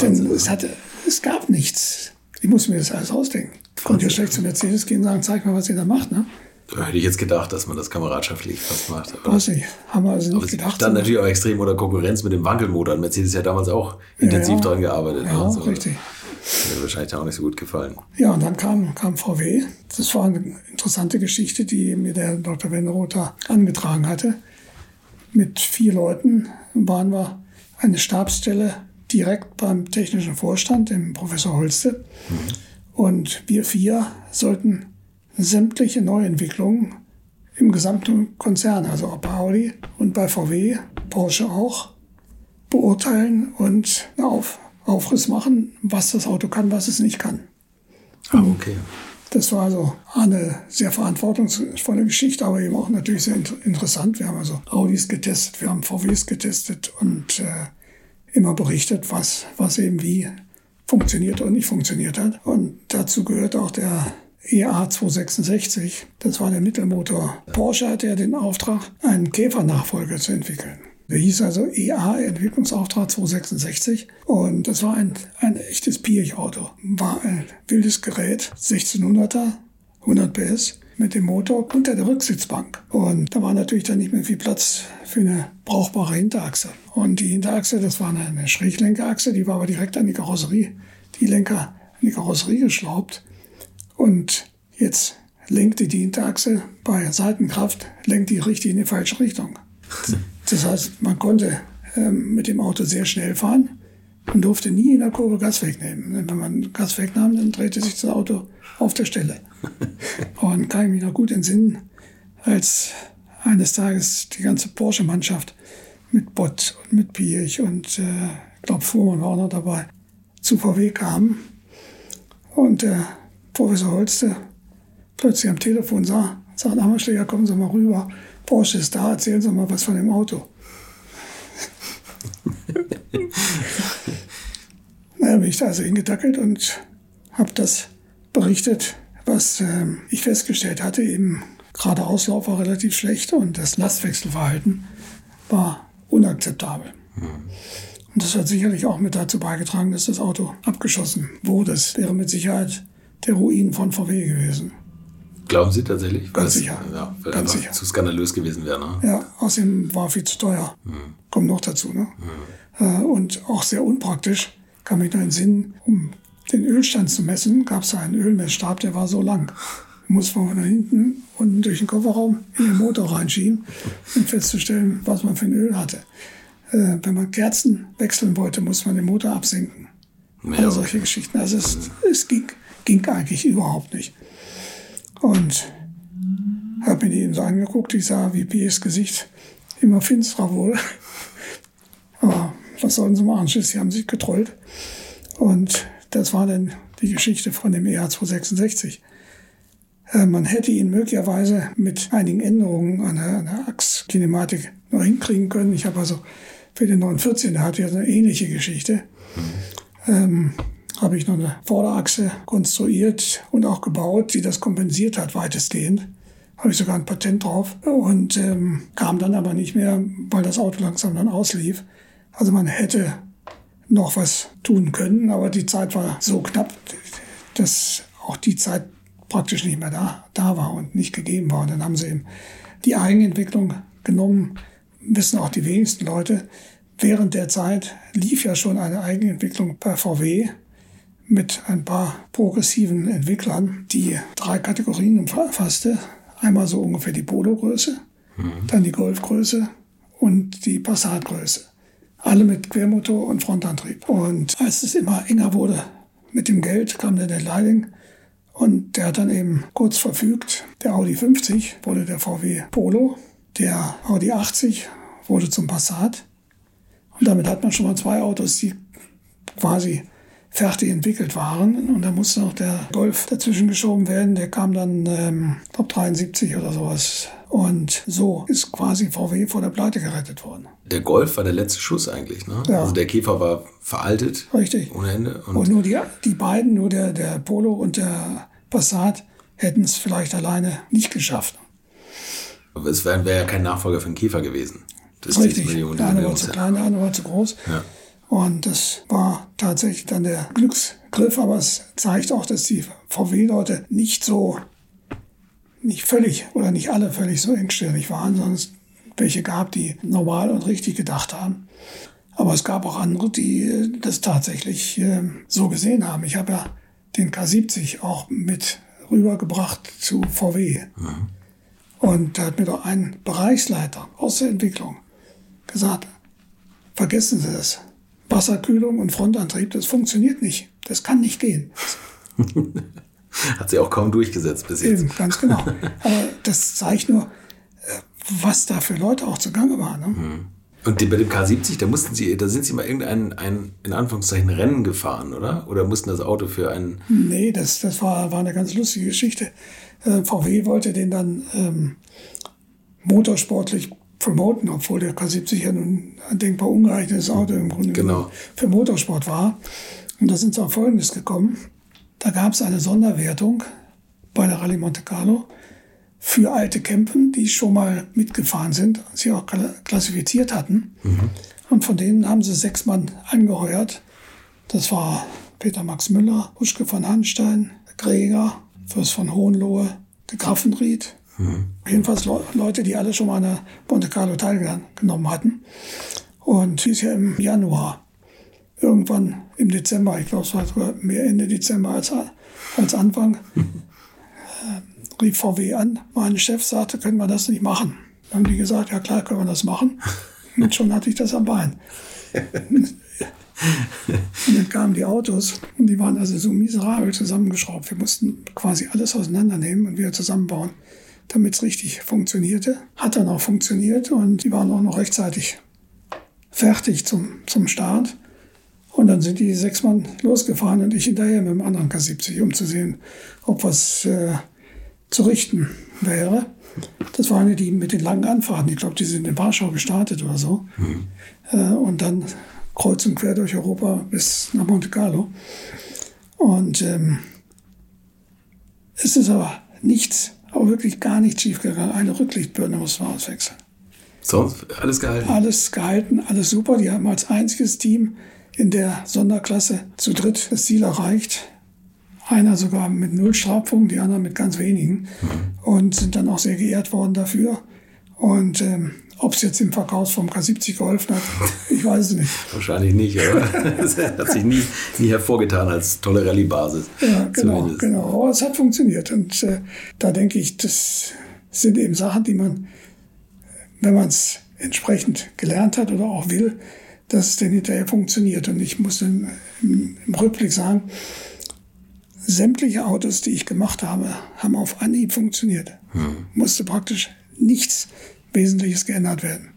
denn es, hatte, es gab nichts. Ich musste mir das alles ausdenken. Ich konnte ja schlecht zu Mercedes gehen und sagen, zeig mal, was ihr da macht. Ne? Da hätte ich jetzt gedacht, dass man das kameradschaftlich fast macht. Aber, Weiß nicht, haben wir also aber nicht sie gedacht. stand natürlich auch extrem unter Konkurrenz mit dem Wankelmotor. Mercedes hat damals auch intensiv ja. daran gearbeitet. Ja, ne? So, richtig. Mir wahrscheinlich auch nicht so gut gefallen. Ja, und dann kam, kam VW. Das war eine interessante Geschichte, die mir der Dr. Wenderoth angetragen hatte. Mit vier Leuten waren wir eine Stabsstelle direkt beim technischen Vorstand, dem Professor Holste. Und wir vier sollten sämtliche Neuentwicklungen im gesamten Konzern, also bei Audi und bei VW, Porsche auch, beurteilen und Auf, Aufriss machen, was das Auto kann, was es nicht kann. Ah, okay. Das war also eine sehr verantwortungsvolle Geschichte, aber eben auch natürlich sehr int- interessant. Wir haben also Audis getestet, wir haben VWs getestet und äh, immer berichtet, was, was eben wie funktioniert und nicht funktioniert hat. Und dazu gehört auch der E EA 266. Das war der Mittelmotor. Porsche hatte ja den Auftrag, einen Käfer-Nachfolger zu entwickeln. Der hieß also EA Entwicklungsauftrag 266 und das war ein, ein echtes Piech-Auto. War ein wildes Gerät, 1600er, 100 PS mit dem Motor unter der Rücksitzbank. Und da war natürlich dann nicht mehr viel Platz für eine brauchbare Hinterachse. Und die Hinterachse, das war eine, eine Schräglenkerachse, die war aber direkt an die Karosserie, die Lenker an die Karosserie geschraubt. Und jetzt lenkte die Hinterachse bei Seitenkraft, lenkt die richtig in die falsche Richtung. Das heißt, man konnte ähm, mit dem Auto sehr schnell fahren und durfte nie in der Kurve Gas wegnehmen. Wenn man Gas wegnahm, dann drehte sich das Auto auf der Stelle. Und kann ich mich noch gut entsinnen, als eines Tages die ganze Porsche-Mannschaft mit Bott und mit Piech und äh, ich glaube Fuhrmann war auch noch dabei, zu VW kam und der Professor Holste plötzlich am Telefon sah, sagt, Hammerschläger, kommen Sie mal rüber, Porsche ist da, erzählen Sie mal was von dem Auto. naja, bin ich da also hingedackelt und habe das berichtet, was ähm, ich festgestellt hatte. Eben gerade Auslauf war relativ schlecht und das Lastwechselverhalten war unakzeptabel. Und das hat sicherlich auch mit dazu beigetragen, dass das Auto abgeschossen wurde. Das wäre mit Sicherheit der Ruin von VW gewesen. Glauben Sie tatsächlich? Ganz es, sicher. Ja, weil Ganz sicher. zu skandalös gewesen wäre. Ne? Ja, außerdem war viel zu teuer. Kommt noch dazu. Ne? Äh, Und auch sehr unpraktisch, kann mich noch entsinnen, um den Ölstand zu messen, gab es einen Ölmessstab, der war so lang. Muss man von hinten unten durch den Kofferraum in den Motor reinschieben, um festzustellen, was man für ein Öl hatte. Äh, Wenn man Kerzen wechseln wollte, muss man den Motor absenken. Ja, Alle solche Geschichten. Also es, es ging, ging eigentlich überhaupt nicht. Und habe mir die eben so angeguckt. Ich sah, wie Piers Gesicht immer finsterer wurde. Aber was sollen sie machen? Sie haben sich getrollt. Und das war dann die Geschichte von dem EA 266. Äh, Man hätte ihn möglicherweise mit einigen Änderungen an der, an der Achskinematik noch hinkriegen können. Ich habe also für den 914, der hat ja eine ähnliche Geschichte. Mhm. Ähm, habe ich noch eine Vorderachse konstruiert und auch gebaut, die das kompensiert hat, weitestgehend. Habe ich sogar ein Patent drauf und ähm, kam dann aber nicht mehr, weil das Auto langsam dann auslief. Also man hätte noch was tun können, aber die Zeit war so knapp, dass auch die Zeit praktisch nicht mehr da, da war und nicht gegeben war. Und dann haben sie eben die Eigenentwicklung genommen, wissen auch die wenigsten Leute. Während der Zeit lief ja schon eine Eigenentwicklung bei VW mit ein paar progressiven Entwicklern, die drei Kategorien umfasste. Einmal so ungefähr die Polo-Größe, mhm. dann die Golf-Größe und die Passat-Größe. Alle mit Quermotor und Frontantrieb. Und als es immer enger wurde mit dem Geld, kam dann der Leiding und der hat dann eben kurz verfügt. Der Audi 50 wurde der VW Polo, der Audi 80 wurde zum Passat. Und damit hat man schon mal zwei Autos, die quasi fertig entwickelt waren. Und da musste noch der Golf dazwischen geschoben werden. Der kam dann, ähm, glaube, 73 oder sowas. Und so ist quasi VW vor der Pleite gerettet worden. Der Golf war der letzte Schuss eigentlich, ne? Ja. Also der Käfer war veraltet. Richtig. Ohne Ende. Und, und nur die, die beiden, nur der, der Polo und der Passat, hätten es vielleicht alleine nicht geschafft. Aber es wäre wär ja kein Nachfolger für den Käfer gewesen. Das Richtig. Millionen, der eine war zu klein, der andere war zu groß. Ja. Und das war tatsächlich dann der Glücksgriff, aber es zeigt auch, dass die VW-Leute nicht so, nicht völlig oder nicht alle völlig so engstirnig waren, sondern es welche gab, die normal und richtig gedacht haben. Aber es gab auch andere, die das tatsächlich äh, so gesehen haben. Ich habe ja den K70 auch mit rübergebracht zu VW. Mhm. Und da hat mir doch ein Bereichsleiter aus der Entwicklung gesagt, vergessen Sie das. Wasserkühlung und Frontantrieb, das funktioniert nicht. Das kann nicht gehen. Hat sie auch kaum durchgesetzt bis jetzt. Eben, ganz genau. Aber das zeigt nur, äh, was da für Leute auch zugange waren. Ne? Mhm. Und bei dem K70, da mussten Sie, da sind Sie mal irgendein ein, in Anführungszeichen Rennen gefahren, oder? Oder mussten das Auto für einen. Nee, das, das war, war eine ganz lustige Geschichte. Äh, VW wollte den dann ähm, motorsportlich promoten, obwohl der K70 ja nun ein denkbar ungeeignetes Auto im Grunde genau. für Motorsport war. Und da sind sie auf Folgendes gekommen. Da gab es eine Sonderwertung bei der Rallye Monte Carlo für alte Campen, die schon mal mitgefahren sind, sie auch klassifiziert hatten. Mhm. Und von denen haben sie sechs Mann angeheuert. Das war Peter Max Müller, Huschke von Hanstein, Gräger, Fürst von Hohenlohe, de Graffenried, Mhm. Jedenfalls Leute, die alle schon mal an der Monte Carlo teilgenommen hatten. Und ist ja im Januar, irgendwann im Dezember, ich glaube, es war sogar mehr Ende Dezember als, als Anfang, äh, rief VW an. Mein Chef sagte, können wir das nicht machen? Dann haben die gesagt, ja klar, können wir das machen. Und schon hatte ich das am Bein. und dann kamen die Autos und die waren also so miserabel zusammengeschraubt. Wir mussten quasi alles auseinandernehmen und wieder zusammenbauen damit es richtig funktionierte. Hat dann auch funktioniert und die waren auch noch rechtzeitig fertig zum, zum Start. Und dann sind die sechs Mann losgefahren und ich hinterher mit dem anderen K70, um zu sehen, ob was äh, zu richten wäre. Das waren ja die mit den langen Anfahrten. Ich glaube, die sind in Warschau gestartet oder so. Mhm. Äh, und dann kreuz und quer durch Europa bis nach Monte Carlo. Und ähm, es ist aber nichts aber wirklich gar nicht schief gegangen. Eine Rücklichtbirne muss man auswechseln. Sonst alles gehalten? Alles gehalten, alles super. Die haben als einziges Team in der Sonderklasse zu dritt das Ziel erreicht. Einer sogar mit null Strafpunkten, die anderen mit ganz wenigen. Mhm. Und sind dann auch sehr geehrt worden dafür. Und ähm, ob es jetzt im Verkauf vom K70 geholfen hat, ich weiß es nicht. Wahrscheinlich nicht, oder? Das hat sich nie, nie hervorgetan als tolle Rallye-Basis. Ja, genau, zumindest. genau. Aber es hat funktioniert. Und äh, da denke ich, das sind eben Sachen, die man, wenn man es entsprechend gelernt hat oder auch will, dass es dann hinterher funktioniert. Und ich muss dann im, im Rückblick sagen, sämtliche Autos, die ich gemacht habe, haben auf Anhieb funktioniert. Hm. Musste praktisch nichts Wesentliches geändert werden.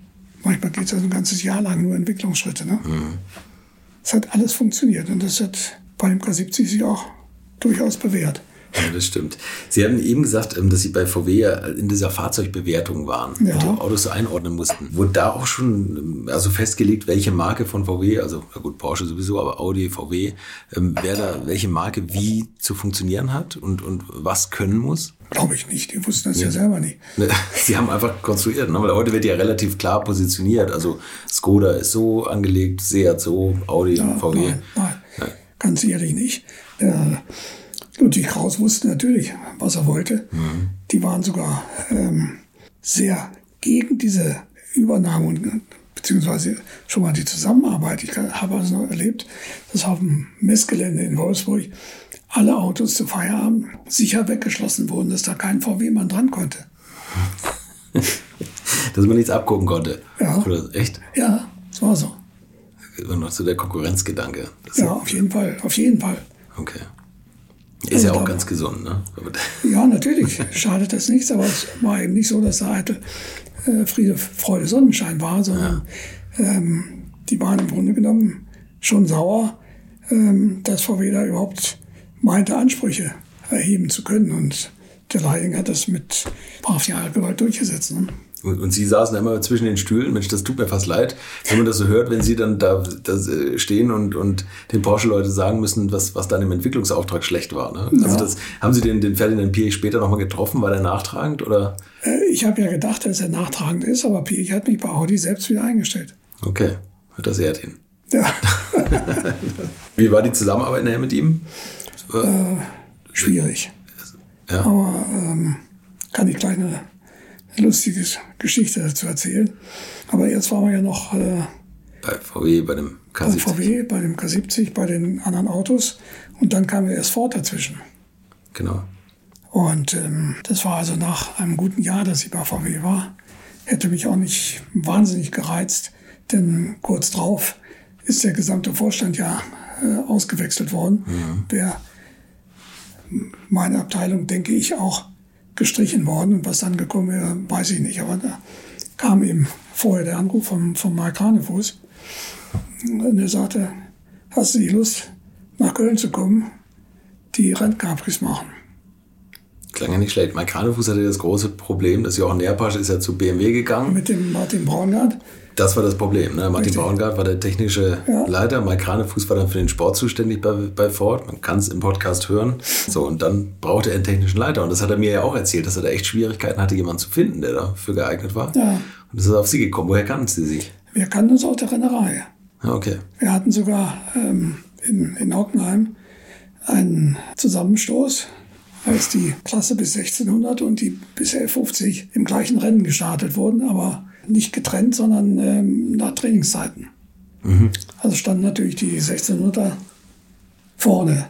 Manchmal geht es also ein ganzes Jahr lang nur Entwicklungsschritte. Ne? Mhm. Es hat alles funktioniert und das hat bei dem K70 sich auch durchaus bewährt. Ja, das stimmt. Sie haben eben gesagt, ähm, dass Sie bei VW in dieser Fahrzeugbewertung waren ja. und Autos einordnen mussten. Wurde da auch schon ähm, also festgelegt, welche Marke von VW, also na gut, Porsche sowieso, aber Audi, VW, ähm, wer da welche Marke wie zu funktionieren hat und, und was können muss? Glaube ich nicht. Die wussten das ja, ja selber nicht. Ne, Sie haben einfach konstruiert, ne? weil heute wird ja relativ klar positioniert. Also Skoda ist so angelegt, Seat so, Audi, ja, VW. Nein, nein, nein. ganz ehrlich nicht. Der Ludwig Kraus wusste natürlich, was er wollte. Mhm. Die waren sogar ähm, sehr gegen diese Übernahme und beziehungsweise schon mal die Zusammenarbeit. Ich habe also noch erlebt, dass auf dem Messgelände in Wolfsburg alle Autos zu Feierabend sicher weggeschlossen wurden, dass da kein VW-Mann dran konnte. dass man nichts abgucken konnte. Ja. Oder echt? Ja, das war so. Immer noch so der Konkurrenzgedanke. Das ja, auf jeden Fall, auf jeden Fall. Okay. Ist ja auch ganz gesund, ne? Ja, natürlich. Schadet das nichts, aber es war eben nicht so, dass da halt äh, Friede, Freude, Sonnenschein war, sondern ja. ähm, die waren im Grunde genommen schon sauer, ähm, dass VW da überhaupt meinte, Ansprüche erheben zu können. Und der Leiding hat das mit Brachialgewalt durchgesetzt. Ne? Und, und, Sie saßen immer zwischen den Stühlen. Mensch, das tut mir fast leid, wenn man das so hört, wenn Sie dann da, da äh, stehen und, und den Porsche-Leute sagen müssen, was, was dann im Entwicklungsauftrag schlecht war. Ne? Also ja. Also das, haben Sie den, den Ferdinand Piech später nochmal getroffen? War der nachtragend? Oder? Äh, ich habe ja gedacht, dass er nachtragend ist, aber Piech hat mich bei Audi selbst wieder eingestellt. Okay, das ehrt ihn. Ja. Wie war die Zusammenarbeit nachher mit ihm? Äh, schwierig. Ja. Aber ähm, kann ich gleich eine lustige Geschichte dazu erzählen. Aber jetzt waren wir ja noch äh, bei VW, bei dem K70. Bei VW, bei dem K70, bei den anderen Autos. Und dann kam ja erst Ford dazwischen. Genau. Und ähm, das war also nach einem guten Jahr, dass ich bei VW war. Hätte mich auch nicht wahnsinnig gereizt, denn kurz drauf ist der gesamte Vorstand ja äh, ausgewechselt worden. Mhm. Der, meine Abteilung, denke ich, auch gestrichen worden. Und was dann gekommen wäre, weiß ich nicht. Aber da kam eben vorher der Anruf von, von Mark Hanefuß. Und er sagte, hast du die Lust, nach Köln zu kommen, die Rentcapris machen? Klang ja nicht schlecht. Mike Hanefuß hatte das große Problem, dass Jochen Nerpasch ist ja zu BMW gegangen. Mit dem Martin Braungart. Das war das Problem. Ne? Martin Braungart war der technische ja. Leiter, Mike Kranefuß war dann für den Sport zuständig bei, bei Ford. Man kann es im Podcast hören. So, und dann brauchte er einen technischen Leiter. Und das hat er mir ja auch erzählt, dass er da echt Schwierigkeiten hatte, jemanden zu finden, der dafür geeignet war. Ja. Und das ist auf Sie gekommen. Woher kannten Sie sich? Wir kannten uns aus der Rennerei. Okay. Wir hatten sogar ähm, in, in Hockenheim einen Zusammenstoß, als die Klasse bis 1600 und die bis 1150 im gleichen Rennen gestartet wurden, aber nicht getrennt, sondern ähm, nach Trainingszeiten. Mhm. Also standen natürlich die 1600er vorne.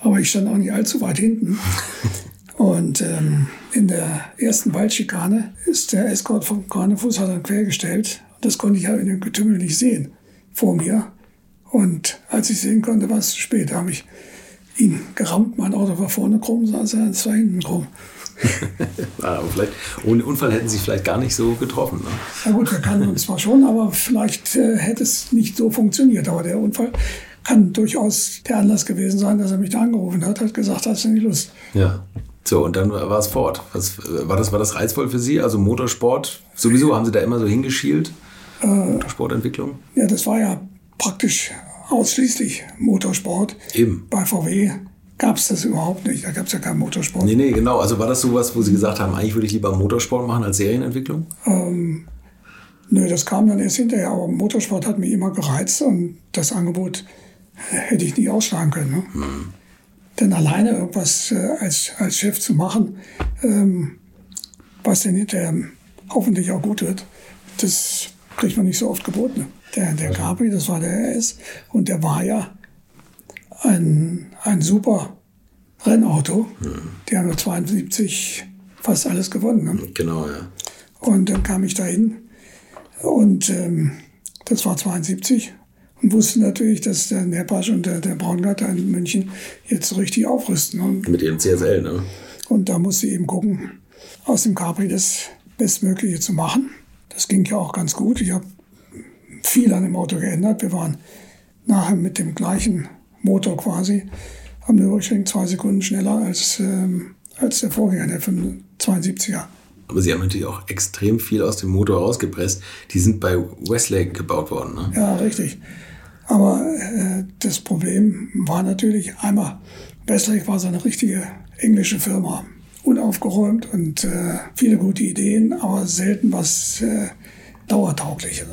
Aber ich stand auch nicht allzu weit hinten. Und ähm, in der ersten Waldschikane ist der Escort vom Karnefuß hat dann quergestellt. Das konnte ich ja in dem Getümmel nicht sehen vor mir. Und als ich sehen konnte, war es zu spät. Da habe ich ihn gerammt. Mein Auto war vorne krumm, saß er zwei hinten krumm. aber vielleicht, ohne Unfall hätten sie vielleicht gar nicht so getroffen. Ne? Ja gut, wir kannten uns zwar schon, aber vielleicht äh, hätte es nicht so funktioniert. Aber der Unfall kann durchaus der Anlass gewesen sein, dass er mich da angerufen hat, hat gesagt, hast du nicht Lust? Ja. So, und dann war es fort. Was, war, das, war das reizvoll für Sie? Also Motorsport, sowieso haben Sie da immer so hingeschielt? Äh, Motorsportentwicklung? Ja, das war ja praktisch ausschließlich Motorsport. Eben. Bei VW gab es das überhaupt nicht. Da gab es ja keinen Motorsport. Nee, nee, genau. Also war das sowas, wo Sie gesagt haben, eigentlich würde ich lieber Motorsport machen als Serienentwicklung? Ähm, nö, das kam dann erst hinterher. Aber Motorsport hat mich immer gereizt und das Angebot hätte ich nie ausschlagen können. Ne? Hm. Denn alleine irgendwas äh, als, als Chef zu machen, ähm, was dann hinterher hoffentlich auch gut wird, das kriegt man nicht so oft geboten. Der, der Capri, das war der RS und der war ja ein, ein super Rennauto. Mhm. Die haben ja 72 fast alles gewonnen. Ne? Genau, ja. Und dann kam ich dahin und ähm, das war 72 und wusste natürlich, dass der Nerpasch und der, der Braungarter in München jetzt so richtig aufrüsten. Und, Mit ihrem CSL, ne? Und da musste ich eben gucken, aus dem Capri das Bestmögliche zu machen. Das ging ja auch ganz gut. Ich habe viel an dem Auto geändert. Wir waren nachher mit dem gleichen Motor quasi am Nürburgring zwei Sekunden schneller als, ähm, als der Vorgänger, der 72er. Aber sie haben natürlich auch extrem viel aus dem Motor rausgepresst. Die sind bei Westlake gebaut worden. Ne? Ja, richtig. Aber äh, das Problem war natürlich einmal, Westlake war so eine richtige englische Firma. Unaufgeräumt und äh, viele gute Ideen, aber selten was äh, Dauertaugliches.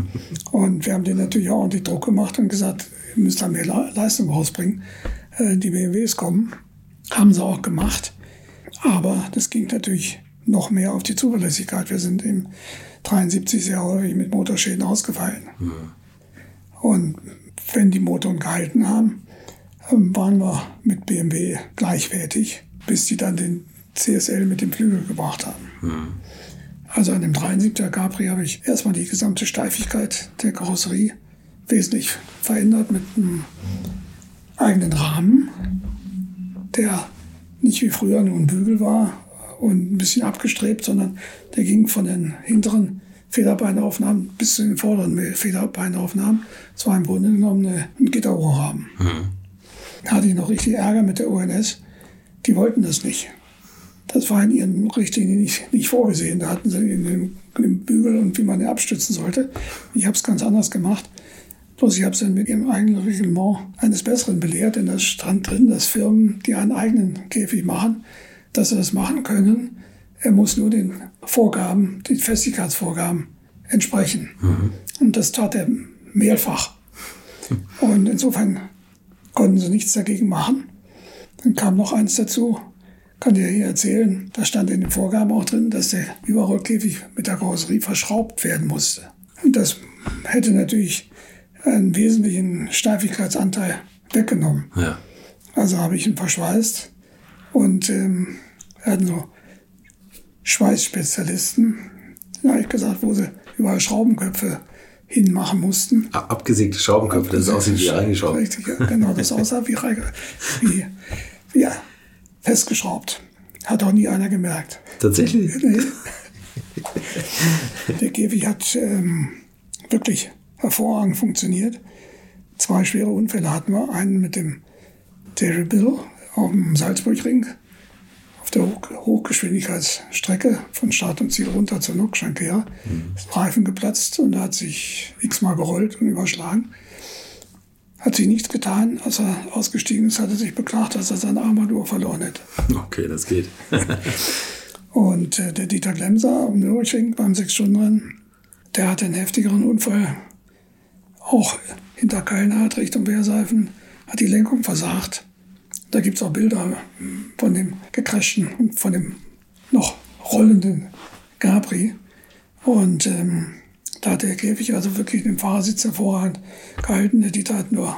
und wir haben denen natürlich auch ordentlich Druck gemacht und gesagt, ihr müsst da mehr Leistung rausbringen. Äh, die BMWs kommen. Haben sie auch gemacht. Aber das ging natürlich noch mehr auf die Zuverlässigkeit. Wir sind im 73 sehr häufig mit Motorschäden ausgefallen. Mhm. Und wenn die Motoren gehalten haben, ähm, waren wir mit BMW gleichwertig, bis die dann den CSL mit dem Flügel gebracht haben. Mhm. Also an dem 73er Capri habe ich erstmal die gesamte Steifigkeit der Karosserie wesentlich verändert mit einem eigenen Rahmen, der nicht wie früher nur ein Bügel war und ein bisschen abgestrebt, sondern der ging von den hinteren Federbeinaufnahmen bis zu den vorderen Federbeinaufnahmen. Es war im Grunde genommen ein Gitterrohrrahmen. Mhm. Da hatte ich noch richtig Ärger mit der ONS. Die wollten das nicht. Das war in ihren Richtlinien nicht, nicht vorgesehen. Da hatten sie den, den Bügel und wie man den abstützen sollte. Ich habe es ganz anders gemacht. Bloß ich habe es dann mit ihrem eigenen Reglement eines Besseren belehrt, denn da stand drin, dass Firmen, die einen eigenen Käfig machen, dass sie das machen können. Er muss nur den Vorgaben, den Festigkeitsvorgaben entsprechen. Mhm. Und das tat er mehrfach. Und insofern konnten sie nichts dagegen machen. Dann kam noch eins dazu, kann ich hier erzählen, da stand in den Vorgaben auch drin, dass der Überrollkäfig mit der Karosserie verschraubt werden musste. Und das hätte natürlich einen wesentlichen Steifigkeitsanteil weggenommen. Ja. Also habe ich ihn verschweißt und ähm, hatten so Schweißspezialisten. Da habe ich gesagt, wo sie überall Schraubenköpfe hinmachen mussten. Abgesägte Schraubenköpfe, das aussieht wie reingeschraubt. Richtig, ja, genau, das aussah wie, wie, wie ja, festgeschraubt. Hat auch nie einer gemerkt. Tatsächlich? Der Käfig hat ähm, wirklich hervorragend funktioniert. Zwei schwere Unfälle hatten wir. Einen mit dem Terry Bill auf dem Salzburgring auf der Hochgeschwindigkeitsstrecke von Start und Ziel runter zur Nockschanke her. Mhm. Ist Reifen geplatzt und er hat sich x-mal gerollt und überschlagen. Hat sich nichts getan. Als er ausgestiegen ist, hat er sich beklagt, dass er seine Armatur verloren hätte. Okay, das geht. und äh, der Dieter Glemser am Nürburgring beim Sechs-Stunden-Rennen, der hatte einen heftigeren Unfall auch hinter Kallenhardt Richtung Wehrseifen, hat die Lenkung versagt. Da gibt es auch Bilder von dem gecrashten und von dem noch rollenden Capri. Und ähm, da hat der Käfig also wirklich den Fahrersitz hervorragend gehalten. Der Dieter hat nur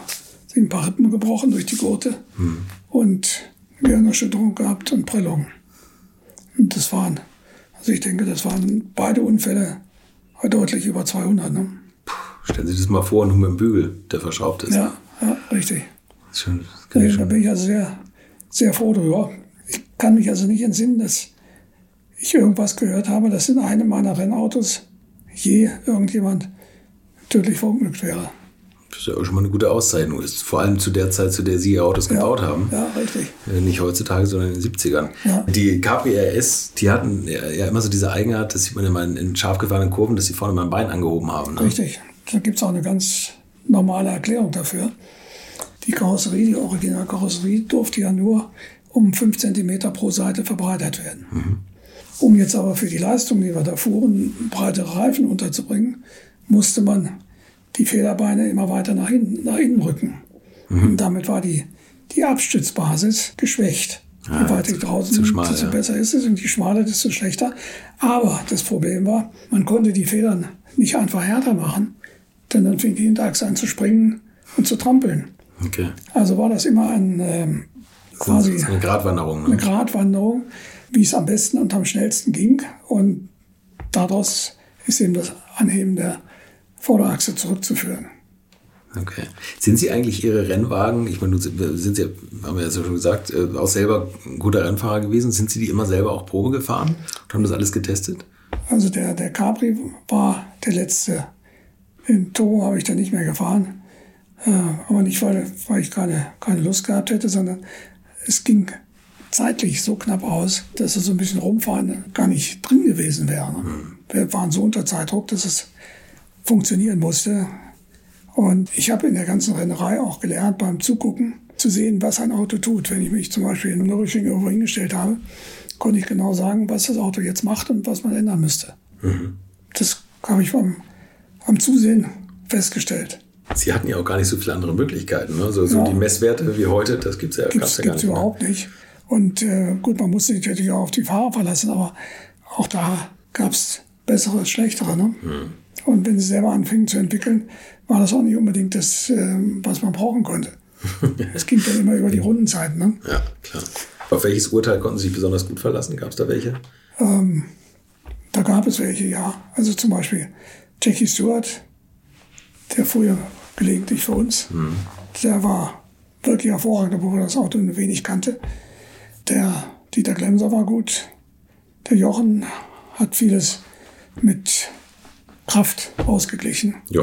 ein paar Rippen gebrochen durch die Gurte hm. und Gehirnerschütterung gehabt und Prellung. Und das waren, also ich denke, das waren beide Unfälle deutlich über 200. Ne? Stellen Sie sich das mal vor, nur mit dem Bügel, der verschraubt ist. Ja, ja richtig. Nee, da bin ich also sehr, sehr froh drüber. Ich kann mich also nicht entsinnen, dass ich irgendwas gehört habe, dass in einem meiner Rennautos je irgendjemand tödlich verunglückt wäre. Das ist ja auch schon mal eine gute Auszeichnung. Ist vor allem zu der Zeit, zu der Sie Autos ja, gebaut haben. Ja, richtig. Äh, nicht heutzutage, sondern in den 70ern. Ja. Die KPRS, die hatten ja immer so diese Eigenart, das sieht man immer in scharf gefahrenen Kurven, dass sie vorne mein Bein angehoben haben. Ne? Richtig. Da gibt es auch eine ganz normale Erklärung dafür. Die Karosserie, die Originalkarosserie, durfte ja nur um 5 cm pro Seite verbreitert werden. Mhm. Um jetzt aber für die Leistung, die wir da fuhren, breitere Reifen unterzubringen, musste man die Federbeine immer weiter nach hinten, nach innen rücken. Mhm. Und damit war die, die Abstützbasis geschwächt. Ah, je weiter draußen schmal, desto ja. besser ist es und je schmaler, desto schlechter. Aber das Problem war, man konnte die Federn nicht einfach härter machen, denn dann fing die Hinterachse an zu springen und zu trampeln. Okay. Also war das immer ein, ähm, quasi eine Gratwanderung. Ne? Eine Gratwanderung, wie es am besten und am schnellsten ging. Und daraus ist eben das Anheben der Vorderachse zurückzuführen. Okay. Sind Sie eigentlich Ihre Rennwagen, ich meine, sind Sie, haben wir ja schon gesagt, äh, auch selber ein guter Rennfahrer gewesen? Sind Sie die immer selber auch Probe gefahren und haben das alles getestet? Also der, der Capri war der letzte. In Toro habe ich da nicht mehr gefahren. Äh, aber nicht, weil, weil ich keine, keine Lust gehabt hätte, sondern es ging zeitlich so knapp aus, dass es so ein bisschen rumfahren gar nicht drin gewesen wäre. Ne? Wir waren so unter Zeitdruck, dass es funktionieren musste. Und ich habe in der ganzen Rennerei auch gelernt, beim Zugucken zu sehen, was ein Auto tut. Wenn ich mich zum Beispiel in Nürburgring irgendwo hingestellt habe, konnte ich genau sagen, was das Auto jetzt macht und was man ändern müsste. Mhm. Das habe ich beim, am Zusehen festgestellt. Sie hatten ja auch gar nicht so viele andere Möglichkeiten. Ne? So, so ja. die Messwerte wie heute, das gibt es ja, gibt's, ja gar nicht. überhaupt nicht. Und äh, gut, man muss sich natürlich auch auf die Fahrer verlassen, aber auch da gab es bessere, schlechtere. Ne? Hm. Und wenn sie selber anfingen zu entwickeln, war das auch nicht unbedingt das, äh, was man brauchen konnte. Es ging dann immer über die Rundenzeiten. Ne? Ja, klar. Auf welches Urteil konnten Sie sich besonders gut verlassen? Gab es da welche? Ähm, da gab es welche, ja. Also zum Beispiel Jackie Stewart, der früher gelegentlich für uns. Mhm. Der war wirklich hervorragend, obwohl er das Auto ein wenig kannte. Der Dieter Glemser war gut. Der Jochen hat vieles mit Kraft ausgeglichen. Jo.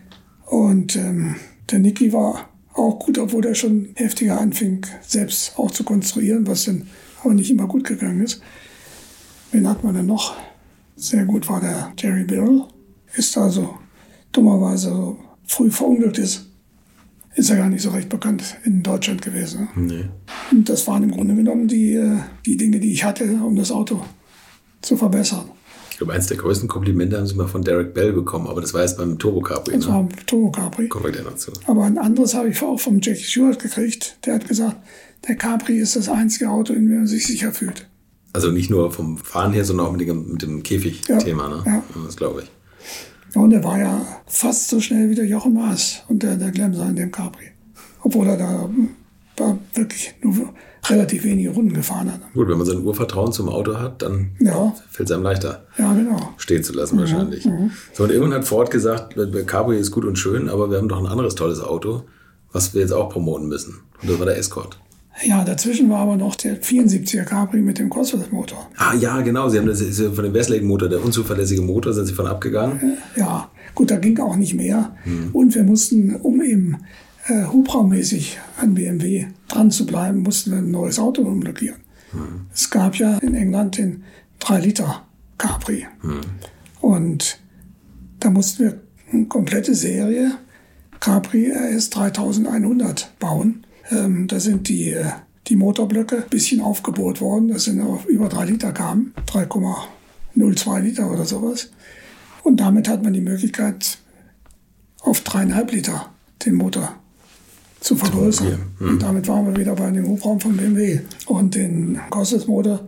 Und ähm, der Niki war auch gut, obwohl er schon heftiger anfing, selbst auch zu konstruieren, was dann aber nicht immer gut gegangen ist. Wen hat man denn noch? Sehr gut war der Jerry Birrell. Ist also dummerweise so früh verunglückt ist. Ist ja gar nicht so recht bekannt in Deutschland gewesen. Ne? Nee. Und das waren im Grunde genommen die, äh, die Dinge, die ich hatte, um das Auto zu verbessern glaube, eins der größten Komplimente haben sie mal von Derek Bell bekommen, aber das war jetzt beim Turbo Capri. Das ne? war beim Turbo Capri. Kommen wir gleich noch zu. Aber ein anderes habe ich auch vom Jackie Stewart gekriegt. Der hat gesagt, der Capri ist das einzige Auto, in dem er sich sicher fühlt. Also nicht nur vom Fahren her, sondern auch mit dem, mit dem Käfig-Thema. Ja, ne? ja. Das glaube ich. Ja, und er war ja fast so schnell wie der Jochen Maas und der, der Glemser in dem Capri. Obwohl er da war wirklich nur relativ wenige Runden gefahren hat. Gut, wenn man sein Urvertrauen zum Auto hat, dann ja. fällt es einem leichter, ja, genau. stehen zu lassen wahrscheinlich. Mhm. So, und irgendwann hat Ford gesagt, Cabrio ist gut und schön, aber wir haben doch ein anderes tolles Auto, was wir jetzt auch promoten müssen. Und das war der Escort. Ja, dazwischen war aber noch der 74er Capri mit dem Cosworth-Motor. Ah ja, genau. Sie haben das ist von dem Westlake-Motor, der unzuverlässige Motor, sind Sie von abgegangen. Ja, gut, da ging auch nicht mehr. Hm. Und wir mussten, um eben äh, hubraummäßig an BMW dran zu bleiben, mussten wir ein neues Auto umlackieren. Mhm. Es gab ja in England den 3-Liter Capri. Mhm. Und da mussten wir eine komplette Serie Capri RS 3100 bauen. Ähm, da sind die äh, die Motorblöcke ein bisschen aufgebohrt worden, dass sie auf über drei Liter kamen, 3,02 Liter oder sowas. Und damit hat man die Möglichkeit, auf dreieinhalb Liter den Motor zu vergrößern. Mhm. Und damit waren wir wieder bei dem Hubraum von BMW. Und den Cosworth-Motor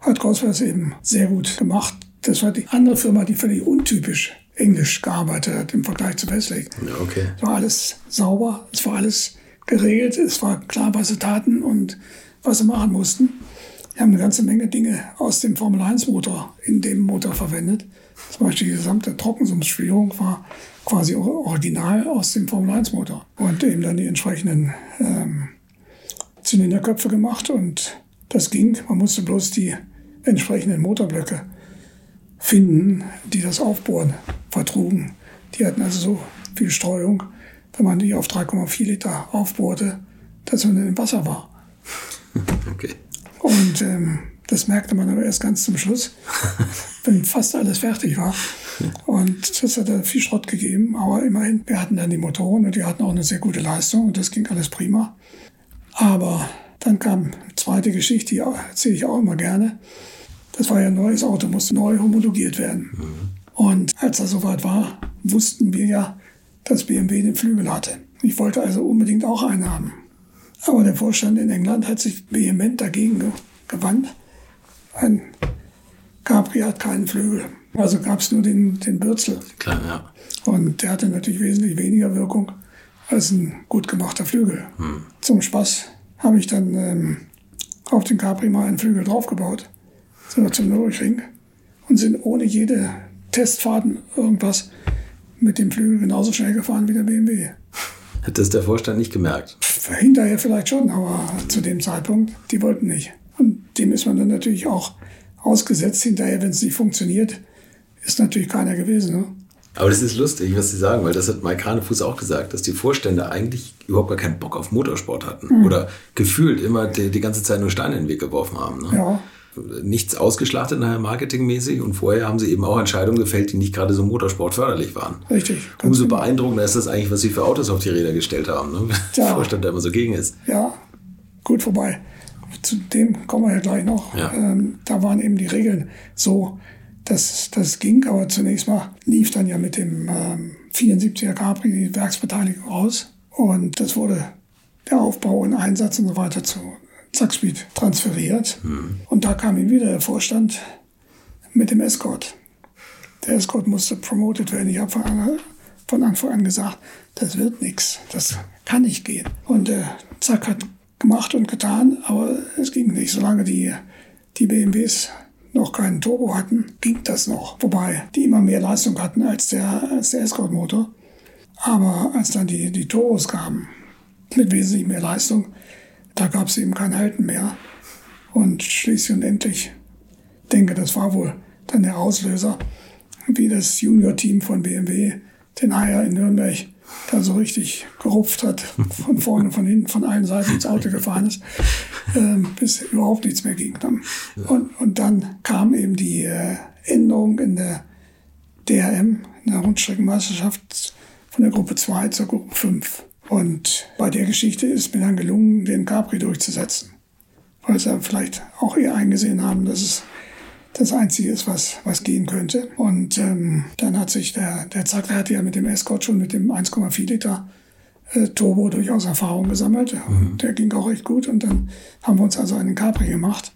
hat Cosworth eben sehr gut gemacht. Das war die andere Firma, die völlig untypisch Englisch gearbeitet hat im Vergleich zu Westlake. Okay. Es war alles sauber, es war alles geregelt, es war klar, was sie taten und was sie machen mussten. Wir haben eine ganze Menge Dinge aus dem Formel-1-Motor in dem Motor verwendet. Zum Beispiel die gesamte Trockensumpfsteuerung war quasi original aus dem Formel-1-Motor. Und eben dann die entsprechenden ähm, Zylinderköpfe gemacht und das ging. Man musste bloß die entsprechenden Motorblöcke finden, die das Aufbohren vertrugen. Die hatten also so viel Streuung, wenn man die auf 3,4 Liter aufbohrte, dass man in dem Wasser war. Okay. Und ähm, das merkte man aber erst ganz zum Schluss, wenn fast alles fertig war. Und das hat viel Schrott gegeben. Aber immerhin, wir hatten dann die Motoren und die hatten auch eine sehr gute Leistung und das ging alles prima. Aber dann kam eine zweite Geschichte, die erzähle ich auch immer gerne. Das war ja ein neues Auto, musste neu homologiert werden. Mhm. Und als er soweit war, wussten wir ja, dass BMW den Flügel hatte. Ich wollte also unbedingt auch einen haben. Aber der Vorstand in England hat sich vehement dagegen gewandt. Ein Capri hat keinen Flügel. Also gab es nur den, den Bürzel. Klar, ja. Und der hatte natürlich wesentlich weniger Wirkung als ein gut gemachter Flügel. Hm. Zum Spaß habe ich dann ähm, auf den Capri mal einen Flügel draufgebaut. Sind wir zum Nürburgring und sind ohne jede Testfahrten irgendwas mit dem Flügel genauso schnell gefahren wie der BMW. Hat das der Vorstand nicht gemerkt? Hinterher vielleicht schon, aber zu dem Zeitpunkt, die wollten nicht. Und dem ist man dann natürlich auch ausgesetzt. Hinterher, wenn es nicht funktioniert, ist natürlich keiner gewesen. Ne? Aber das ist lustig, was Sie sagen, weil das hat Mike Kranefuß auch gesagt, dass die Vorstände eigentlich überhaupt gar keinen Bock auf Motorsport hatten. Mhm. Oder gefühlt immer die, die, ganze Zeit nur Steine in den Weg geworfen haben. Ne? Ja. Nichts ausgeschlachtet nachher marketingmäßig und vorher haben sie eben auch Entscheidungen gefällt, die nicht gerade so Motorsport förderlich waren. Richtig. Umso genau. beeindruckender ist das eigentlich, was sie für Autos auf die Räder gestellt haben, ne? ja. der Vorstand da immer so gegen ist. Ja, gut vorbei. Zu dem kommen wir ja gleich noch. Ja. Ähm, da waren eben die Regeln so, dass das ging, aber zunächst mal lief dann ja mit dem ähm, 74er Capri die Werksbeteiligung aus und das wurde der Aufbau und Einsatz und so weiter zu Zackspeed transferiert. Mhm. Und da kam ihm wieder der Vorstand mit dem Escort. Der Escort musste promoted werden. Ich habe von, von Anfang an gesagt, das wird nichts, das kann nicht gehen. Und äh, Zack hat gemacht und getan, aber es ging nicht. Solange die, die BMWs noch keinen Turbo hatten, ging das noch. Wobei die immer mehr Leistung hatten als der, als der Escort-Motor. Aber als dann die, die Turbos kamen, mit wesentlich mehr Leistung, da gab es eben kein Halten mehr. Und schließlich und endlich, denke, das war wohl dann der Auslöser, wie das Junior-Team von BMW den Eier in Nürnberg da so richtig gerupft hat, von vorne, von hinten, von allen Seiten ins Auto gefahren ist, äh, bis überhaupt nichts mehr ging. Und, und dann kam eben die äh, Änderung in der DRM, in der Rundstreckenmeisterschaft von der Gruppe 2 zur Gruppe 5. Und bei der Geschichte ist mir dann gelungen, den Capri durchzusetzen. Weil sie vielleicht auch eher eingesehen haben, dass es das Einzige ist, was, was gehen könnte. Und ähm, dann hat sich der, der Zack, der hatte ja mit dem Escort schon mit dem 1,4 Liter äh, Turbo durchaus Erfahrung gesammelt. Mhm. Der ging auch recht gut. Und dann haben wir uns also einen Capri gemacht.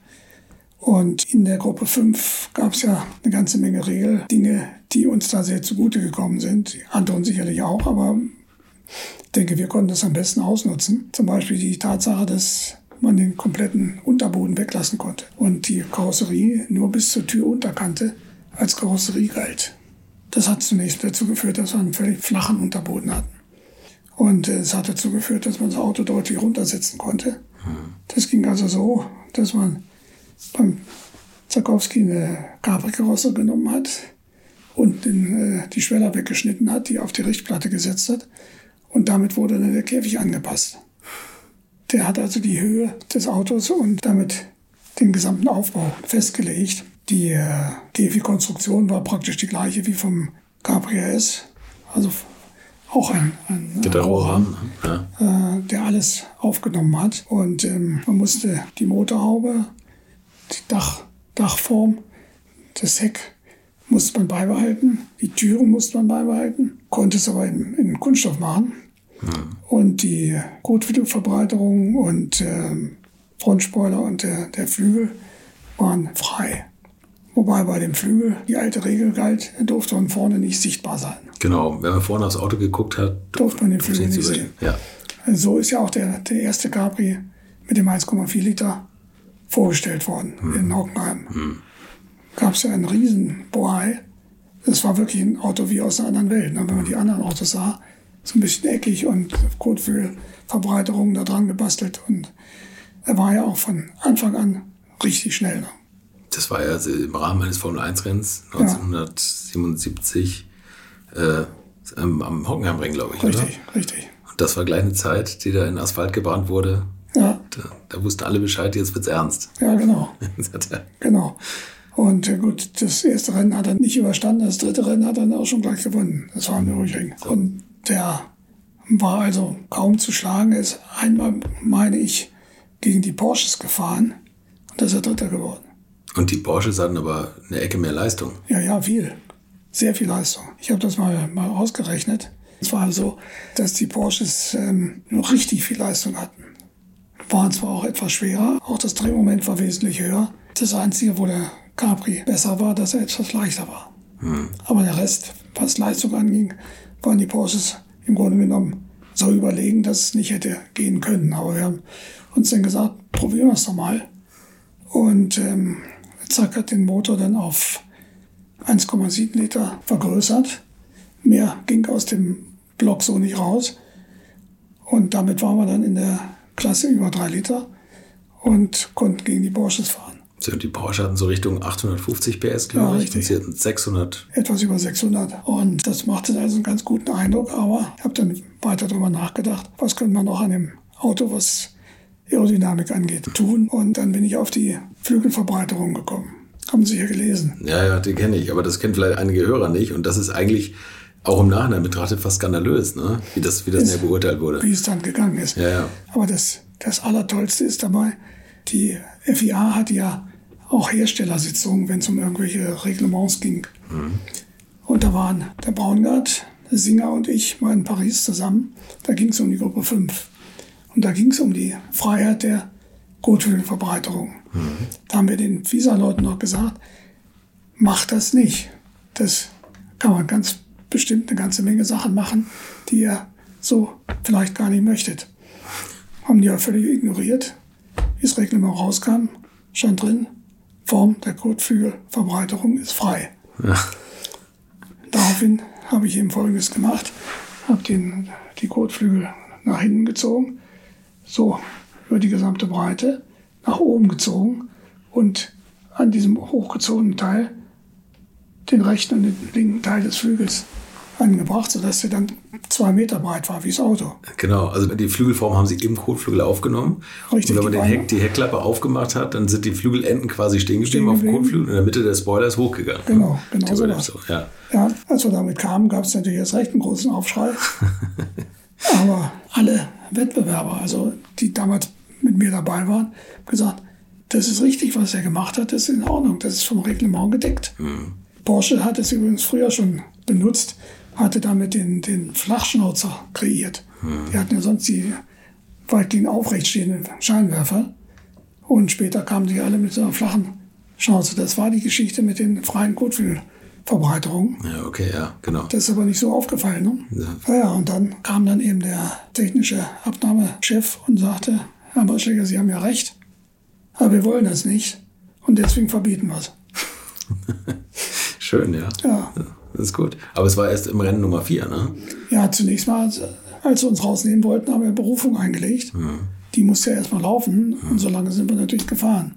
Und in der Gruppe 5 gab es ja eine ganze Menge Regeldinge, die uns da sehr zugute gekommen sind. Anderen sicherlich auch, aber ich denke, wir konnten das am besten ausnutzen. Zum Beispiel die Tatsache, dass man den kompletten Unterboden weglassen konnte und die Karosserie nur bis zur Türunterkante als Karosserie galt. Das hat zunächst dazu geführt, dass wir einen völlig flachen Unterboden hatten. Und äh, es hat dazu geführt, dass man das Auto deutlich runtersetzen konnte. Das ging also so, dass man beim Zakowski eine Capri-Karosse genommen hat und den, äh, die Schweller weggeschnitten hat, die auf die Richtplatte gesetzt hat und damit wurde dann der Käfig angepasst. Der hat also die Höhe des Autos und damit den gesamten Aufbau festgelegt. Die äh, Käfigkonstruktion war praktisch die gleiche wie vom Capri S, also auch ein, ein Gitterrohrrahmen, ja. äh, der alles aufgenommen hat. Und ähm, man musste die Motorhaube, die Dach, Dachform, das Heck musste man beibehalten, die Türen musste man beibehalten, konnte es aber in, in Kunststoff machen. Hm. Und die Kotflügelverbreiterung und äh, Frontspoiler und der, der Flügel waren frei. Wobei bei dem Flügel die alte Regel galt, er durfte von vorne nicht sichtbar sein. Genau, wenn man vorne aufs Auto geguckt hat, durfte man den Flügel nicht sehen. Ja. Also so ist ja auch der, der erste Capri mit dem 1,4 Liter vorgestellt worden hm. in Hockenheim. Hm. Gab es ja einen riesen Bohai. Das war wirklich ein Auto wie aus einer anderen Welt. Ne? Wenn man die anderen Autos sah, so ein bisschen eckig und Kotflügelverbreiterungen da dran gebastelt. Und er war ja auch von Anfang an richtig schnell. Ne? Das war ja im Rahmen eines Formel-1-Renns 1977 ja. äh, am Hockenheimring, glaube ich. Richtig, oder? richtig. Und das war gleich eine Zeit, die da in Asphalt gebrannt wurde. Ja. Da, da wussten alle Bescheid, jetzt wird's ernst. Ja, genau. genau. Und äh, gut, das erste Rennen hat er nicht überstanden, das dritte Rennen hat er dann auch schon gleich gewonnen. Das war am Nürburgring. So. Und der war also kaum zu schlagen. Er ist einmal, meine ich, gegen die Porsches gefahren und da ist er Dritter geworden. Und die Porsches hatten aber eine Ecke mehr Leistung. Ja, ja, viel. Sehr viel Leistung. Ich habe das mal, mal ausgerechnet. Es war so, dass die Porsches ähm, noch richtig viel Leistung hatten. Waren zwar auch etwas schwerer, auch das Drehmoment war wesentlich höher. Das Einzige, wo der Capri besser war, dass er etwas leichter war. Hm. Aber der Rest, was Leistung anging, waren die Porsches im Grunde genommen so überlegen, dass es nicht hätte gehen können. Aber wir haben uns dann gesagt, probieren wir es doch mal. Und ähm, zack hat den Motor dann auf 1,7 Liter vergrößert. Mehr ging aus dem Block so nicht raus. Und damit waren wir dann in der Klasse über 3 Liter und konnten gegen die Porsches fahren. So, die Porsche hatten so Richtung 850 PS, glaube ja, ich. Und sie hatten 600. Etwas über 600. Und das machte also einen ganz guten Eindruck. Aber ich habe dann weiter darüber nachgedacht, was könnte man noch an dem Auto, was Aerodynamik angeht, tun. Und dann bin ich auf die Flügelverbreiterung gekommen. Haben Sie hier gelesen? Ja, ja, die kenne ich. Aber das kennen vielleicht einige Hörer nicht. Und das ist eigentlich auch im Nachhinein betrachtet fast skandalös, ne? wie das, wie das ist, beurteilt wurde. Wie es dann gegangen ist. Ja, ja. Aber das, das Allertollste ist dabei, die FIA hat ja auch Herstellersitzungen, wenn es um irgendwelche Reglements ging. Mhm. Und da waren der Braungart, der Singer und ich mal in Paris zusammen. Da ging es um die Gruppe 5. Und da ging es um die Freiheit der Kothöhlenverbreiterung. Mhm. Da haben wir den Visa-Leuten noch gesagt, macht das nicht. Das kann man ganz bestimmt eine ganze Menge Sachen machen, die ihr so vielleicht gar nicht möchtet. Haben die ja völlig ignoriert. Wie das Reglement rauskam, stand drin, Form der Kotflügelverbreiterung ist frei. Ja. Daraufhin habe ich eben Folgendes gemacht, habe die Kotflügel nach hinten gezogen, so über die gesamte Breite, nach oben gezogen und an diesem hochgezogenen Teil den rechten und den linken Teil des Flügels angebracht, sodass der dann zwei Meter breit war, wie das Auto. Genau, also die Flügelform haben sie im Kotflügel aufgenommen. Richtig, und wenn man den Heck, die Heckklappe aufgemacht hat, dann sind die Flügelenden quasi stehen geblieben auf dem Kotflügel und in der Mitte der Spoiler ist hochgegangen. Genau, genau so, so ja. ja, als wir damit kamen, gab es natürlich erst recht einen großen Aufschrei. Aber alle Wettbewerber, also die damals mit mir dabei waren, gesagt, das ist richtig, was er gemacht hat, das ist in Ordnung, das ist vom Reglement gedeckt. Mhm. Porsche hat es übrigens früher schon benutzt, hatte damit den, den Flachschnauzer kreiert. Hm. Die hatten ja sonst die weitgehend aufrecht stehenden Scheinwerfer. Und später kamen die alle mit so einer flachen Schnauze. Das war die Geschichte mit den freien Kotflügelverbreiterungen. Ja, okay, ja, genau. Das ist aber nicht so aufgefallen. Ne? Ja. ja, und dann kam dann eben der technische Abnahmechef und sagte, Herr Barschläger, Sie haben ja recht, aber wir wollen das nicht und deswegen verbieten wir es. Schön, ja. Ja. Das ist gut. Aber es war erst im Rennen Nummer vier, ne? Ja, zunächst mal, als wir uns rausnehmen wollten, haben wir Berufung eingelegt. Mhm. Die musste ja erstmal laufen mhm. und so lange sind wir natürlich gefahren.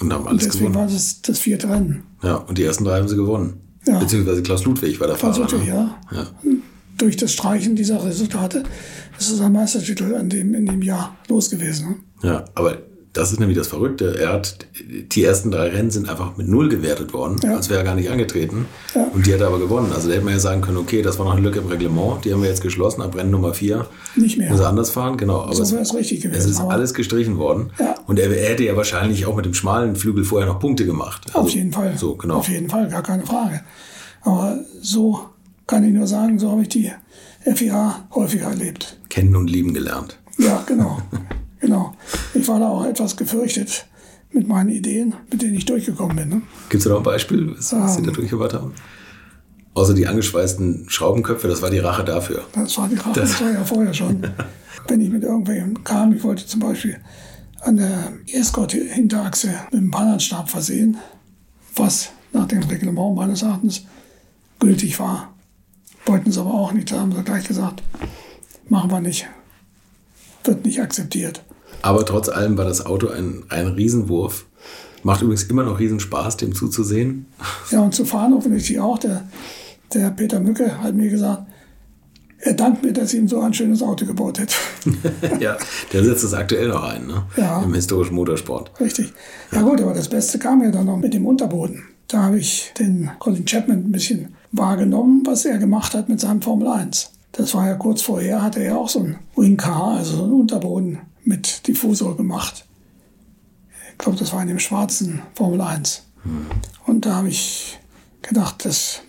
Und haben alles und deswegen gewonnen. war das das vierte Rennen. Ja, und die ersten drei haben sie gewonnen. Ja. Beziehungsweise Klaus Ludwig war der Fahrer. Klaus Ludwig, ne? ja. ja. Durch das Streichen dieser Resultate ist es ein Meistertitel in dem, in dem Jahr los gewesen. Ne? Ja, aber Das ist nämlich das Verrückte. Er hat, die ersten drei Rennen sind einfach mit Null gewertet worden, ja. als wäre er gar nicht angetreten. Ja. Und die hat er aber gewonnen. Also da hätte man ja sagen können, okay, das war noch eine Lücke im Reglement, die haben wir jetzt geschlossen, ab Rennen Nummer vier. Nicht mehr. Muss er anders fahren, genau. Aber so wäre es richtig gewesen. Es ist alles gestrichen worden. Ja. Und er, er, hätte ja wahrscheinlich auch mit dem schmalen Flügel vorher noch Punkte gemacht. Also, Auf jeden Fall. So, genau. Auf jeden Fall, gar keine Frage. Aber so kann ich nur sagen, so habe ich die FIA häufiger erlebt. Kennen und lieben gelernt. Ja, genau. genau. Ich war da auch etwas gefürchtet mit meinen Ideen, mit denen ich durchgekommen bin. Ne? Gibt es da noch ein Beispiel, was, was Sie da ähm. durchgebracht haben? Außer die angeschweißten Schraubenköpfe, das war die Rache dafür. Das war die Rache, das, das war ja vorher schon. Wenn ich mit irgendwelchen kam, ich wollte zum Beispiel an der Escort-Hinterachse mit dem Pannerstab versehen, was nach dem Reglement meines Erachtens gültig war. Wollten es aber auch nicht, da haben sie gleich gesagt, machen wir nicht. Wird nicht akzeptiert. Aber trotz allem war das Auto ein, ein Riesenwurf. Macht übrigens immer noch Riesenspaß, dem zuzusehen. Ja, und zu fahren offensichtlich auch. Der, der Peter Mücke hat mir gesagt, er dankt mir, dass ich ihm so ein schönes Auto gebaut hätte. ja, der setzt es aktuell noch ein, ne? Ja. Im historischen Motorsport. Richtig. Ja, gut, aber das Beste kam ja dann noch mit dem Unterboden. Da habe ich den Colin Chapman ein bisschen wahrgenommen, was er gemacht hat mit seinem Formel 1. Das war ja kurz vorher, hatte er ja auch so ein Wingcar, also so einen Unterboden mit Diffusor gemacht. Ich glaube, das war in dem schwarzen Formel 1. Hm. Und da habe ich gedacht, das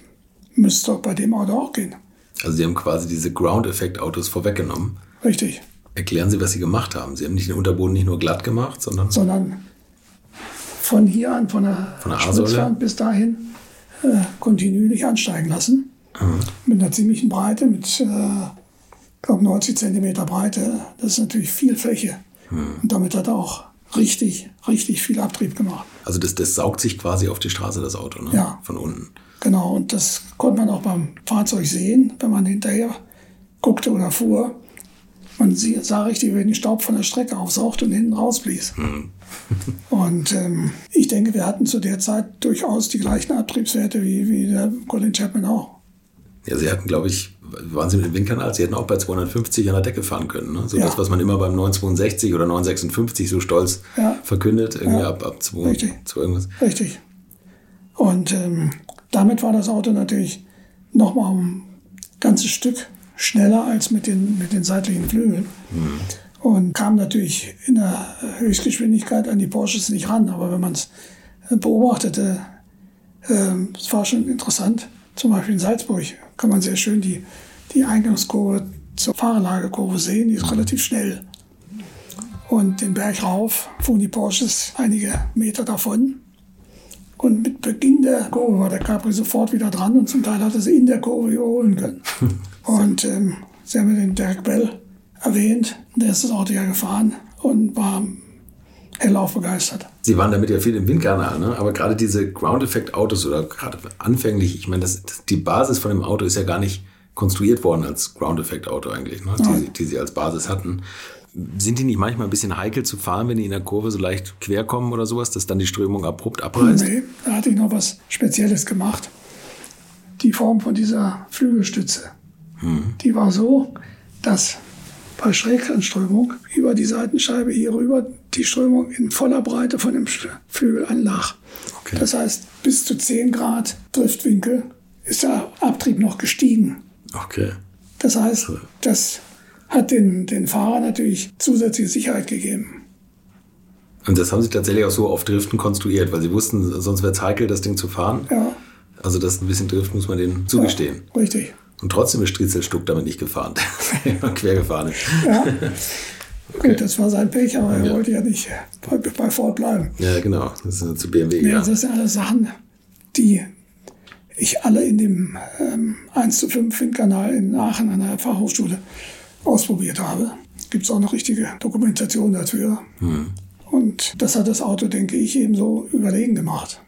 müsste doch bei dem Auto auch gehen. Also Sie haben quasi diese Ground-Effekt-Autos vorweggenommen. Richtig. Erklären Sie, was Sie gemacht haben. Sie haben nicht den Unterboden nicht nur glatt gemacht, sondern... Sondern von hier an, von der, von der Spritzwand bis dahin äh, kontinuierlich ansteigen lassen. Mhm. Mit einer ziemlichen Breite, mit, äh, glaube 90 Zentimeter Breite. Das ist natürlich viel Fläche. Mhm. Und damit hat er auch richtig, richtig viel Abtrieb gemacht. Also das, das saugt sich quasi auf die Straße, das Auto, ne? Ja. Von unten. Genau, und das konnte man auch beim Fahrzeug sehen, wenn man hinterher guckte oder fuhr. Man sah richtig, wie den Staub von der Strecke aufsaugt und hinten rausblies. Mhm. und ähm, ich denke, wir hatten zu der Zeit durchaus die gleichen Abtriebswerte wie, wie der Colin Chapman auch. Ja, sie hatten, glaube ich, waren sie mit dem Windkanal, sie hätten auch bei 250 an der Decke fahren können. Ne? So ja. das, was man immer beim 962 oder 956 so stolz ja. verkündet, irgendwie ja. ab, ab 2, Richtig. 2 irgendwas. Richtig. Und ähm, damit war das Auto natürlich nochmal ein ganzes Stück schneller als mit den, mit den seitlichen Flügeln. Mhm. Und kam natürlich in der Höchstgeschwindigkeit an die Porsches nicht ran. Aber wenn man es beobachtete, äh, es war schon interessant. Zum Beispiel in Salzburg kann man sehr schön die, die Eingangskurve zur Fahrerlagekurve sehen. Die ist relativ schnell. Und den Berg rauf fuhren die Porsches einige Meter davon. Und mit Beginn der Kurve war der Capri sofort wieder dran und zum Teil hat er sie in der Kurve überholen können. und ähm, Sie haben den Derek Bell erwähnt, der ist das Auto ja gefahren und war hellauf begeistert. Sie waren damit ja viel im Windkanal, ne? aber gerade diese Ground-Effekt-Autos oder gerade anfänglich, ich meine, das, das, die Basis von dem Auto ist ja gar nicht konstruiert worden als Ground-Effekt-Auto eigentlich, ne? die, die, sie als Basis hatten. Sind die nicht manchmal ein bisschen heikel zu fahren, wenn die in der Kurve so leicht quer kommen oder sowas, dass dann die Strömung abrupt abreißt? Nee, da hatte ich noch was Spezielles gemacht. Die Form von dieser Flügelstütze. Hm. Die war so, dass bei Schräganströmung über die Seitenscheibe hier rüber die Strömung in voller Breite von dem Flügel anlag. Okay. Das heißt, bis zu 10 Grad Driftwinkel ist der Abtrieb noch gestiegen. Okay. Das heißt, das hat den, den Fahrer natürlich zusätzliche Sicherheit gegeben. Und das haben sie tatsächlich auch so auf Driften konstruiert, weil sie wussten, sonst wäre es heikel, das Ding zu fahren. Ja. Also das ein bisschen Drift muss man denen zugestehen. Ja, richtig. Und trotzdem ist Striezelstuck damit nicht gefahren. Quer gefahren ist. Ja. Okay. Gut, das war sein Pech, aber er ja. wollte ja nicht bei, bei Ford bleiben. Ja, genau. Das ist zu BMW. Ja, das sind alles Sachen, die ich alle in dem ähm, 1 zu 5 Windkanal in Aachen an der Fachhochschule ausprobiert habe. Gibt es auch eine richtige Dokumentation dafür. Hm. Und das hat das Auto, denke ich, eben so überlegen gemacht.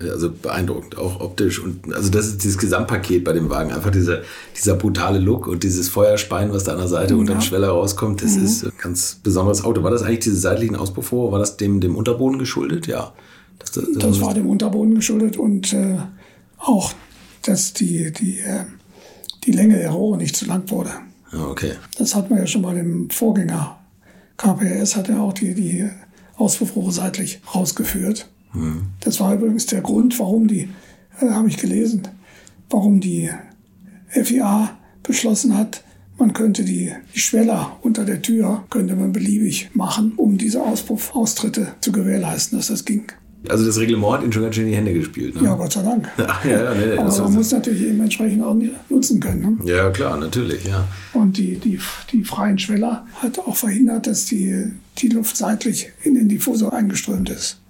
Also beeindruckend, auch optisch. Und also das ist dieses Gesamtpaket bei dem Wagen. Einfach dieser, dieser brutale Look und dieses Feuerspein, was da an der Seite ja. unterm Schweller rauskommt, das mhm. ist ein ganz besonderes Auto. War das eigentlich diese seitlichen Auspuffrohre, war das dem, dem Unterboden geschuldet? Ja. Das, das, das, das war dem Unterboden geschuldet und äh, auch, dass die, die äh, die Länge der Rohre nicht zu lang wurde. Ah, okay. Das hat man ja schon bei dem Vorgänger KPS hat ja auch die, die Auspuffrohre seitlich rausgeführt. Mhm. Das war übrigens der Grund, warum die, äh, habe ich gelesen, warum die FIA beschlossen hat, man könnte die, die Schweller unter der Tür, könnte man beliebig machen, um diese Auspuffaustritte zu gewährleisten, dass das ging. Also das Reglement hat Ihnen schon ganz schön in die Hände gespielt. Ne? Ja, Gott sei Dank. Ja, ja, nee, Aber man muss natürlich eben entsprechend auch nutzen können. Ne? Ja, klar, natürlich, ja. Und die, die, die freien Schweller hat auch verhindert, dass die, die Luft seitlich in den Diffusor eingeströmt ist.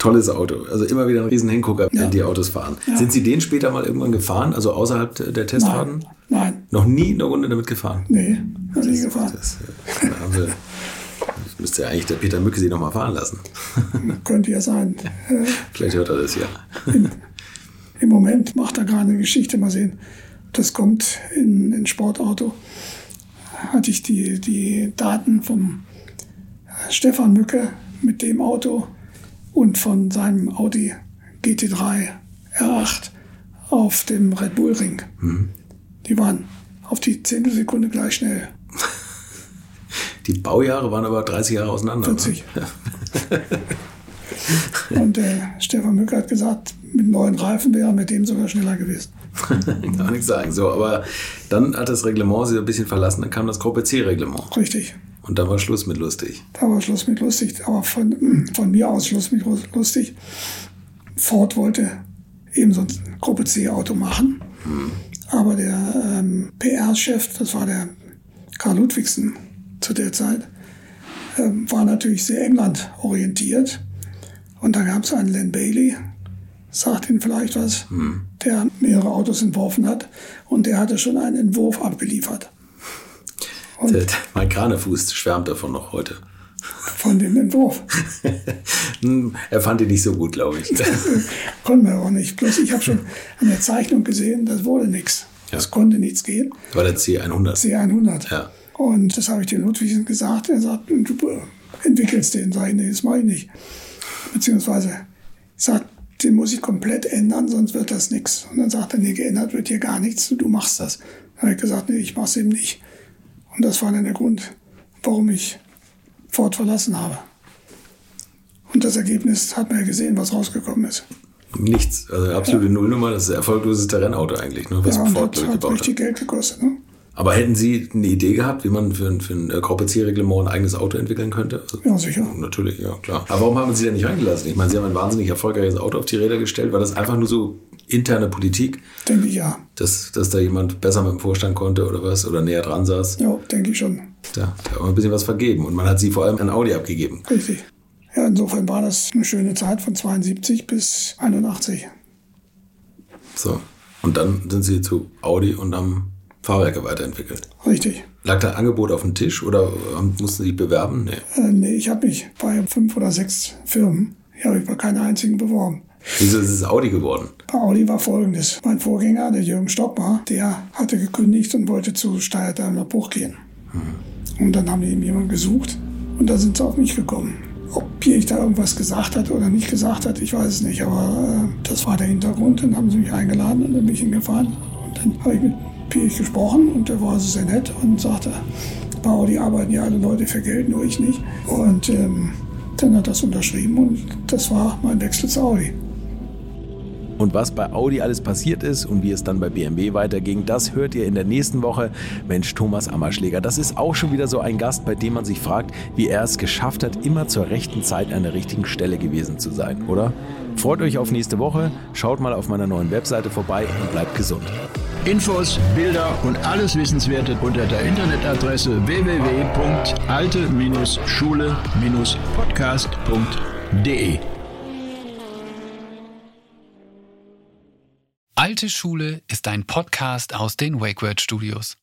Tolles Auto. Also immer wieder ein riesen Hingucker, wenn ja. die Autos fahren. Ja. Sind Sie den später mal irgendwann gefahren, also außerhalb der Testfahrten? Nein. Nein. Noch nie eine Runde damit gefahren? Nee, noch nie gefahren. Das, das, das müsste ja eigentlich der Peter Mücke Sie noch mal fahren lassen. Könnte ja sein. Vielleicht hört er das ja. Im, Im, Moment macht er gerade eine Geschichte. Mal sehen. Das kommt in ein Sportauto. Hatte ich die, die Daten vom Stefan Mücke mit dem Auto und von seinem Audi GT3 R8 auf dem Red Bull Ring. Mhm. Die waren auf die Zehntelsekunde gleich schnell. Die Baujahre waren aber 30 Jahre auseinander. 40. und äh, Stefan Mücker hat gesagt, mit neuen Reifen wäre er mit dem sogar schneller gewesen. Gar nichts sagen. So, aber dann hat das Reglement sich ein bisschen verlassen, dann kam das Gruppe C-Reglement. Richtig. Und da war Schluss mit lustig. Da war Schluss mit lustig, aber von, von mir aus Schluss mit lustig. Ford wollte eben so ein Gruppe C-Auto machen. Hm. Aber der ähm, PR-Chef, das war der Karl Ludwigsen zu der Zeit, ähm, war natürlich sehr England orientiert. Und da gab es einen Len Bailey, sagt Ihnen vielleicht was, hm. der mehrere Autos entworfen hat. Und der hatte schon einen Entwurf abgeliefert. Der, mein Kranefuß schwärmt davon noch heute. Von dem Entwurf. Hm, er fand ihn nicht so gut, glaube ich. Konnten wir auch nicht. Bloß ich habe schon an der Zeichnung gesehen, das wurde nichts. Ja. Das konnte nichts gehen. Das war der C100. C100. Ja. Und das habe ich dem Ludwig gesagt. Er sagt, du entwickelst den. Sag ich, nee, das mache ich nicht. Beziehungsweise, ich sage, den muss ich komplett ändern, sonst wird das nichts. Und dann sagt er, nee, geändert wird hier gar nichts, du machst das. Dann habe ich gesagt, nee, ich mache es eben nicht. Und das war dann der Grund, warum ich Ford verlassen habe. Und das Ergebnis hat man ja gesehen, was rausgekommen ist. Nichts, also absolute ja. Nullnummer, das ist ein erfolgloses Rennauto eigentlich, ne, was ja, Ford hat, hat richtig Geld gekostet. Ne? Aber hätten Sie eine Idee gehabt, wie man für, ein, für ein äh, Gruppe C-Reglement ein eigenes Auto entwickeln könnte? Also, ja, sicher. Natürlich, ja, klar. Aber warum haben Sie da nicht reingelassen? Ich meine, Sie haben ein wahnsinnig erfolgreiches Auto auf die Räder gestellt. War das einfach nur so interne Politik? Denke ich ja. Dass, dass da jemand besser mit dem Vorstand konnte oder was? Oder näher dran saß? Ja, denke ich schon. Ja, da hat man ein bisschen was vergeben. Und man hat Sie vor allem an Audi abgegeben. Richtig. Ja, insofern war das eine schöne Zeit von 72 bis 81. So. Und dann sind Sie zu Audi und haben Fahrwerke weiterentwickelt. Richtig. Lag da Angebot auf dem Tisch oder mussten Sie bewerben? Nee. Äh, nee, ich habe mich bei fünf oder sechs Firmen, ich habe mich bei keiner einzigen beworben. Wieso ist es Audi geworden? Bei Audi war folgendes. Mein Vorgänger, der Jürgen Stockmar, der hatte gekündigt und wollte zu Steyr Daimler Bruch gehen. Hm. Und dann haben die ihm jemanden gesucht und da sind sie auf mich gekommen. Ob ich da irgendwas gesagt hat oder nicht gesagt hat, ich weiß es nicht, aber äh, das war der Hintergrund. Dann haben sie mich eingeladen und dann bin ich hingefahren. Und dann habe ich mit Pirch gesprochen und der war sehr nett und sagte, bei Audi arbeiten ja alle Leute für Geld, nur ich nicht. Und ähm, dann hat das unterschrieben und das war mein Wechsel zu Audi. Und was bei Audi alles passiert ist und wie es dann bei BMW weiterging, das hört ihr in der nächsten Woche. Mensch, Thomas Ammerschläger, das ist auch schon wieder so ein Gast, bei dem man sich fragt, wie er es geschafft hat, immer zur rechten Zeit an der richtigen Stelle gewesen zu sein, oder? Freut euch auf nächste Woche, schaut mal auf meiner neuen Webseite vorbei und bleibt gesund. Infos, Bilder und alles Wissenswerte unter der Internetadresse www.alte-schule-podcast.de. Alte Schule ist ein Podcast aus den WakeWord Studios.